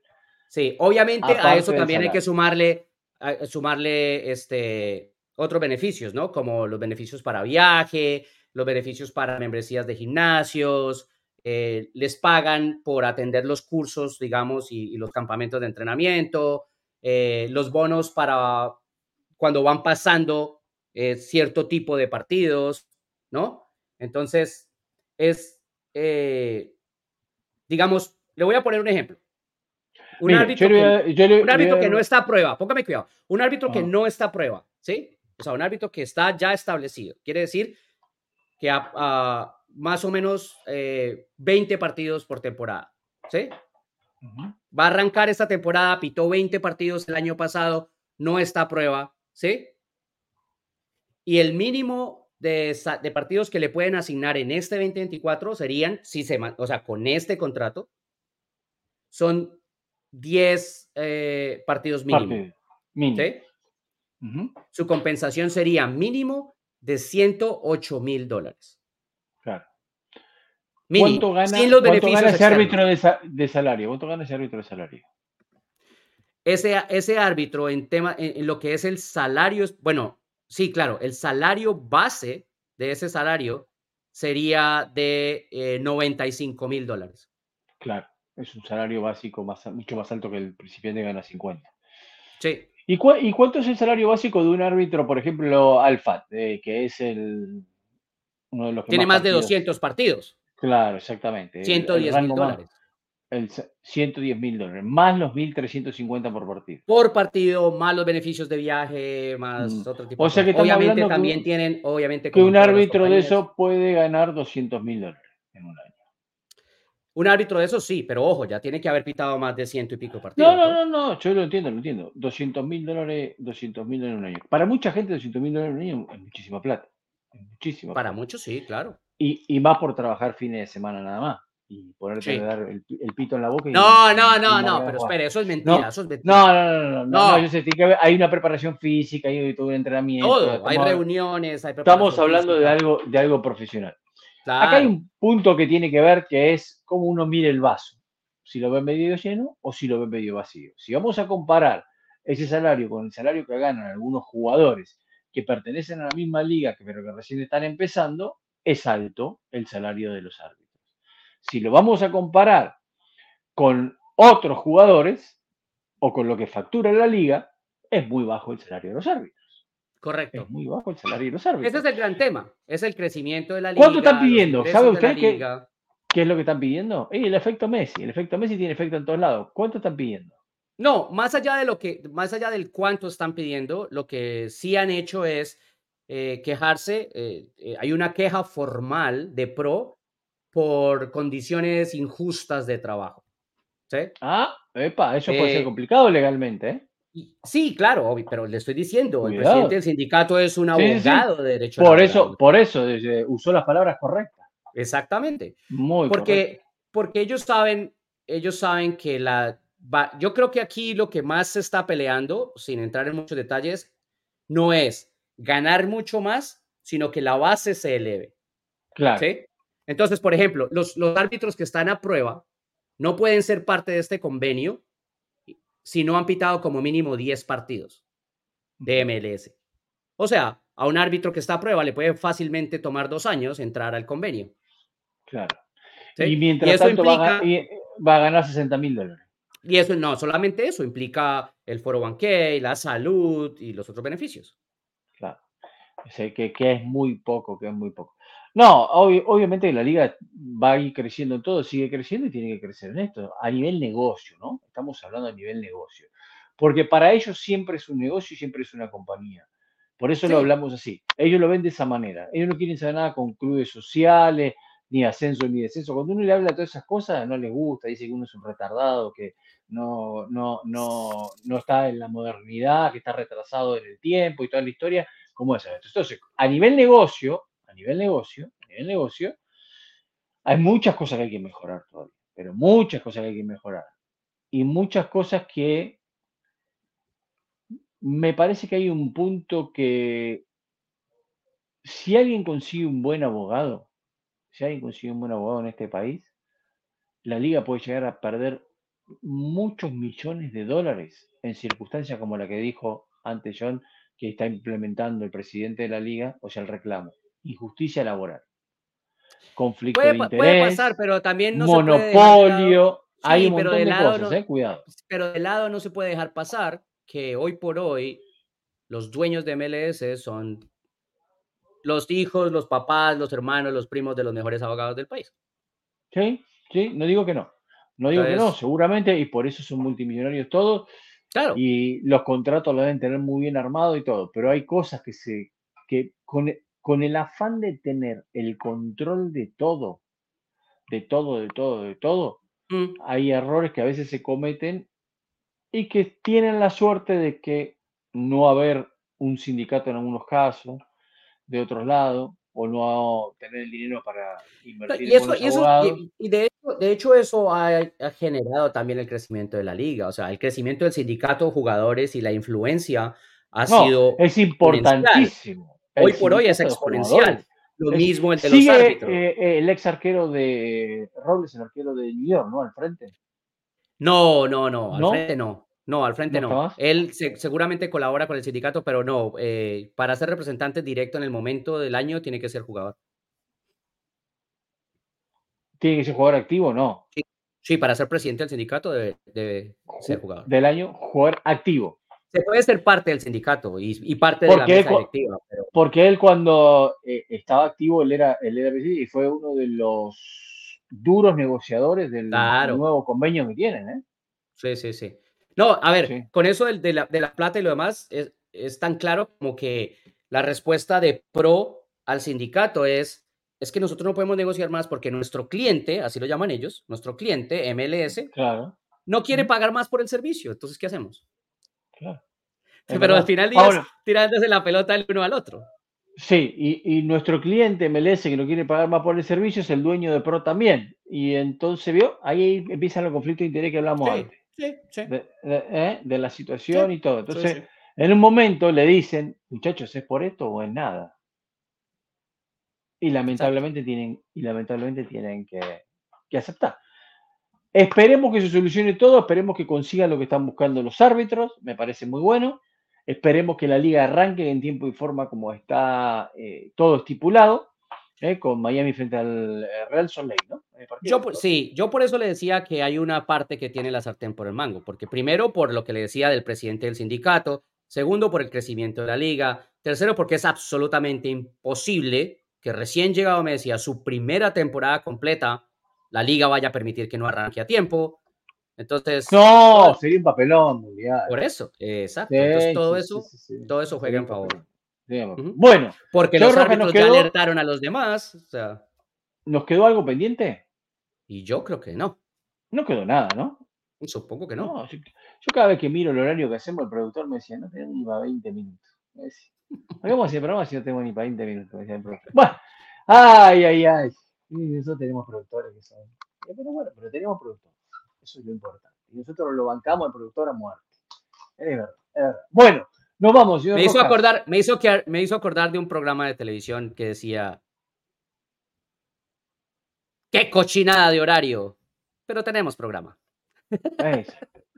Sí, obviamente a eso también hay que sumarle, a- sumarle este, otros beneficios, ¿no? Como los beneficios para viaje, los beneficios para membresías de gimnasios, eh, les pagan por atender los cursos, digamos, y, y los campamentos de entrenamiento, eh, los bonos para cuando van pasando eh, cierto tipo de partidos, ¿no? Entonces, es, eh, digamos, le voy a poner un ejemplo. Un árbitro, yo le voy que, a- yo le- un le árbitro voy a- que no está a prueba, póngame cuidado, un árbitro que Ajá. no está a prueba, ¿sí? O sea, un árbitro que está ya establecido. Quiere decir que a, a más o menos eh, 20 partidos por temporada, ¿sí? Va a arrancar esta temporada, pitó 20 partidos el año pasado, no está a prueba, ¿sí? Y el mínimo de, partidos que le pueden asignar en este 2024 serían, si se, o sea, con este contrato, son 10 eh, partidos mínimo, Partido. Mínimo. Su compensación sería mínimo de 108 mil dólares. ¿Cuánto gana, sin los cuánto gana ese árbitro de, sa- de salario? ¿Cuánto gana ese árbitro de salario? ese, ese árbitro en tema, en, en lo que es el salario, bueno, sí, claro, el salario base de ese salario sería de eh, 95 mil dólares. Claro. Es un salario básico más, mucho más alto que el principiante gana 50. Sí, ¿Y, cuánto es el salario básico de un árbitro, por ejemplo, Alfat, eh, que es el uno de los que tiene más de partidos- 200 partidos, Claro, exactamente. el- el 110 mil dólares. el sa- 110 mil dólares, más los 1.350 por partido. Por partido, más los beneficios de viaje, más Mm. otro tipo O de sea que cosas. estamos Obviamente que también tienen, obviamente, Que un árbitro de eso puede ganar 200 mil dólares en un año. Un árbitro de esos sí, pero ojo, ya tiene que haber pitado más de ciento y pico partidos. No, no, no, no, yo lo entiendo, lo entiendo. 200 mil dólares, 200 mil dólares en un año. Para mucha gente, 200 mil dólares en un año es muchísima plata. Es muchísima Para plata. muchos sí, claro. Y, y más por trabajar fines de semana nada más. Y ponerte Sí. a dar el, pi- el pito en la boca. y- No, no, no, no, pero espere, eso es mentira, No, eso es mentira. No, no, no, no, no, no, No. yo sé, que hay una preparación física, hay todo un entrenamiento. Todo, hay reuniones, hay Estamos hablando de algo, de algo profesional. Claro. Acá hay un punto que tiene que ver que es cómo uno mire el vaso. Si lo ve medio lleno o si lo ve medio vacío. Si vamos a comparar ese salario con el salario que ganan algunos jugadores que pertenecen a la misma liga, pero que recién están empezando, es alto el salario de los árbitros. Si lo vamos a comparar con otros jugadores o con lo que factura la liga, es muy bajo el salario de los árbitros. Correcto. Es muy bajo el salario de los árbitros. Ese es el gran tema, es el crecimiento de la liga. ¿Cuánto están pidiendo? ¿Sabe usted. ¿Qué es lo que están pidiendo? Eh, el efecto Messi. El efecto Messi tiene efecto en todos lados. ¿Cuánto están pidiendo? No, más allá de lo que, más allá del cuánto están pidiendo, lo que sí han hecho es eh, quejarse. eh, eh, hay una queja formal de pro por condiciones injustas de trabajo. ¿sí? Ah, epa, eso puede ser complicado legalmente, ¿eh? Sí, claro, pero le estoy diciendo, el presidente del sindicato es un Sí, sí, sí. abogado de derecho Por laboral. eso, por eso usó las palabras correctas. Exactamente. Muy. Porque, porque ellos saben, ellos saben que la yo creo que aquí lo que más se está peleando, sin entrar en muchos detalles, no es ganar mucho más, sino que la base se eleve. Claro. ¿sí? Entonces, por ejemplo, los, los árbitros que están a prueba no pueden ser parte de este convenio si no han pitado como mínimo 10 partidos de MLS. O sea, a un árbitro que está a prueba le puede fácilmente tomar dos años entrar al convenio. Claro. ¿sí? Y mientras eso tanto va, a, implica- y- va a ganar 60 mil dólares. Y eso no, solamente eso implica el foro banquet, la salud y los otros beneficios. Que, que es muy poco, que es muy poco. No, obvi- obviamente la liga va a ir creciendo en todo, sigue creciendo y tiene que crecer en esto, a nivel negocio, ¿no? Estamos hablando a nivel negocio. Porque para ellos siempre es un negocio y siempre es una compañía. Por eso lo Sí. hablamos así. Ellos lo ven de esa manera. Ellos no quieren saber nada con clubes sociales, ni ascenso ni descenso. Cuando uno le habla de todas esas cosas, no les gusta, dice que uno es un retardado, que no, no, no, no está en la modernidad, que está retrasado en el tiempo y toda la historia. ¿Cómo es esto? Entonces, a nivel negocio, a nivel negocio, a nivel negocio, hay muchas cosas que hay que mejorar todavía, pero muchas cosas que hay que mejorar. Y muchas cosas que me parece que hay un punto que si alguien consigue un buen abogado, si alguien consigue un buen abogado en este país, la liga puede llegar a perder muchos millones de dólares en circunstancias como la que dijo antes John, que está implementando el presidente de la liga, o sea, el reclamo. Injusticia laboral. Conflicto Puede, de interés, puede pasar, pero también no se puede monopolio, hay Sí, un montón de cosas, no- eh, cuidado. pero de lado no se puede dejar pasar que hoy por hoy los dueños de MLS son los hijos, los papás, los hermanos, los primos de los mejores abogados del país. Sí, sí, no digo que no. No digo que no, seguramente, y por eso son multimillonarios todos, Claro. y los contratos los deben tener muy bien armados y todo, pero hay cosas que se, que con, con el afán de tener el control de todo, de todo, de todo, de todo, Mm, hay errores que a veces se cometen y que tienen la suerte de que no haber un sindicato en algunos casos, de otros lados, o no tener el dinero para invertir Y, en eso, y, eso- y- y de, hecho, de hecho eso ha, ha generado también el crecimiento de la liga, o sea, el crecimiento del sindicato de jugadores y la influencia ha No, sido es importantísimo. hoy por hoy es exponencial. Lo Es- mismo el de los Sigue árbitros. eh, eh, el ex arquero de Robles, el arquero de New York, ¿no? Al frente. No, no, no, al ¿No? frente no. No, al frente ¿No? Él se- seguramente colabora con el sindicato, pero no. eh, para ser representante directo en el momento del año tiene que ser jugador. ¿Tiene que ser jugador activo? No. Sí, para ser presidente del sindicato debe, debe ser jugador. Del año, jugador activo. Se puede ser parte del sindicato y, y parte de la mesa directiva, pero Porque él cuando eh, estaba activo, él era, él era presidente y fue uno de los duros negociadores del Claro. nuevo convenio que tienen, ¿eh? sí, sí, sí. No, a ver, Sí. con eso del- de, la, de la plata y lo demás, es, es tan claro como que la respuesta de pro al sindicato es es que nosotros no podemos negociar más porque nuestro cliente, así lo llaman ellos, nuestro cliente, MLS, Claro, no quiere pagar más por el servicio. Entonces, ¿qué hacemos? claro. Pero al final tirándose la pelota el uno al otro. Sí, y, y nuestro cliente MLS que no quiere pagar más por el servicio es el dueño de Pro también. Y entonces, ¿vio? Ahí empiezan los conflictos de interés que hablamos Sí, antes, sí, sí. de, de- ¿eh? de la situación y todo. Entonces, en un momento le dicen, muchachos, ¿es por esto o es nada? Y lamentablemente tienen, y lamentablemente tienen que, que aceptar. Esperemos que se solucione todo, esperemos que consigan lo que están buscando los árbitros, me parece muy bueno. Esperemos que la liga arranque en tiempo y forma como está eh, todo estipulado, eh, con Miami frente al eh, Real Salt Lake, ¿no? Partido, Yo, por- sí, yo por eso le decía que hay una parte que tiene la sartén por el mango, porque primero por lo que le decía del presidente del sindicato, segundo por el crecimiento de la liga, tercero porque es absolutamente imposible que recién llegado Messi a su primera temporada completa, la liga vaya a permitir que no arranque a tiempo. Entonces, No, sería un papelón mundial. por eso, exacto. Sí, Entonces todo sí, eso, sí, todo eso juega en favor. Bueno, Porque los árbitros ya quedó- alertaron a los demás, o sea, ¿nos quedó algo pendiente? y yo creo que no. No quedó nada, ¿no? Supongo que no. No, yo, yo cada vez que miro el horario que hacemos, el productor me decía, no tenemos ni para 20 minutos. Me decía, hagamos el programa si no tengo ni para 20 minutos. me decía el productor. Bueno, ay, ay, ay. Y nosotros tenemos productores que son. Pero bueno, pero tenemos productores. Eso es lo importante. Y nosotros lo bancamos al productor a muerte. Es verdad, es verdad. Bueno, nos vamos, señor Me hizo Rojas. acordar, me hizo, me hizo acordar de un programa de televisión que decía qué cochinada de horario. Pero tenemos programa.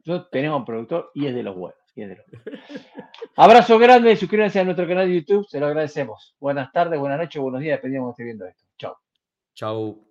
Nosotros tenemos productor y es de los buenos. y es de los buenos. Abrazo grande, suscríbanse a nuestro canal de YouTube, se lo agradecemos. Buenas tardes, buenas noches, buenos días, dependiendo de esté viendo esto. Chao. Chau.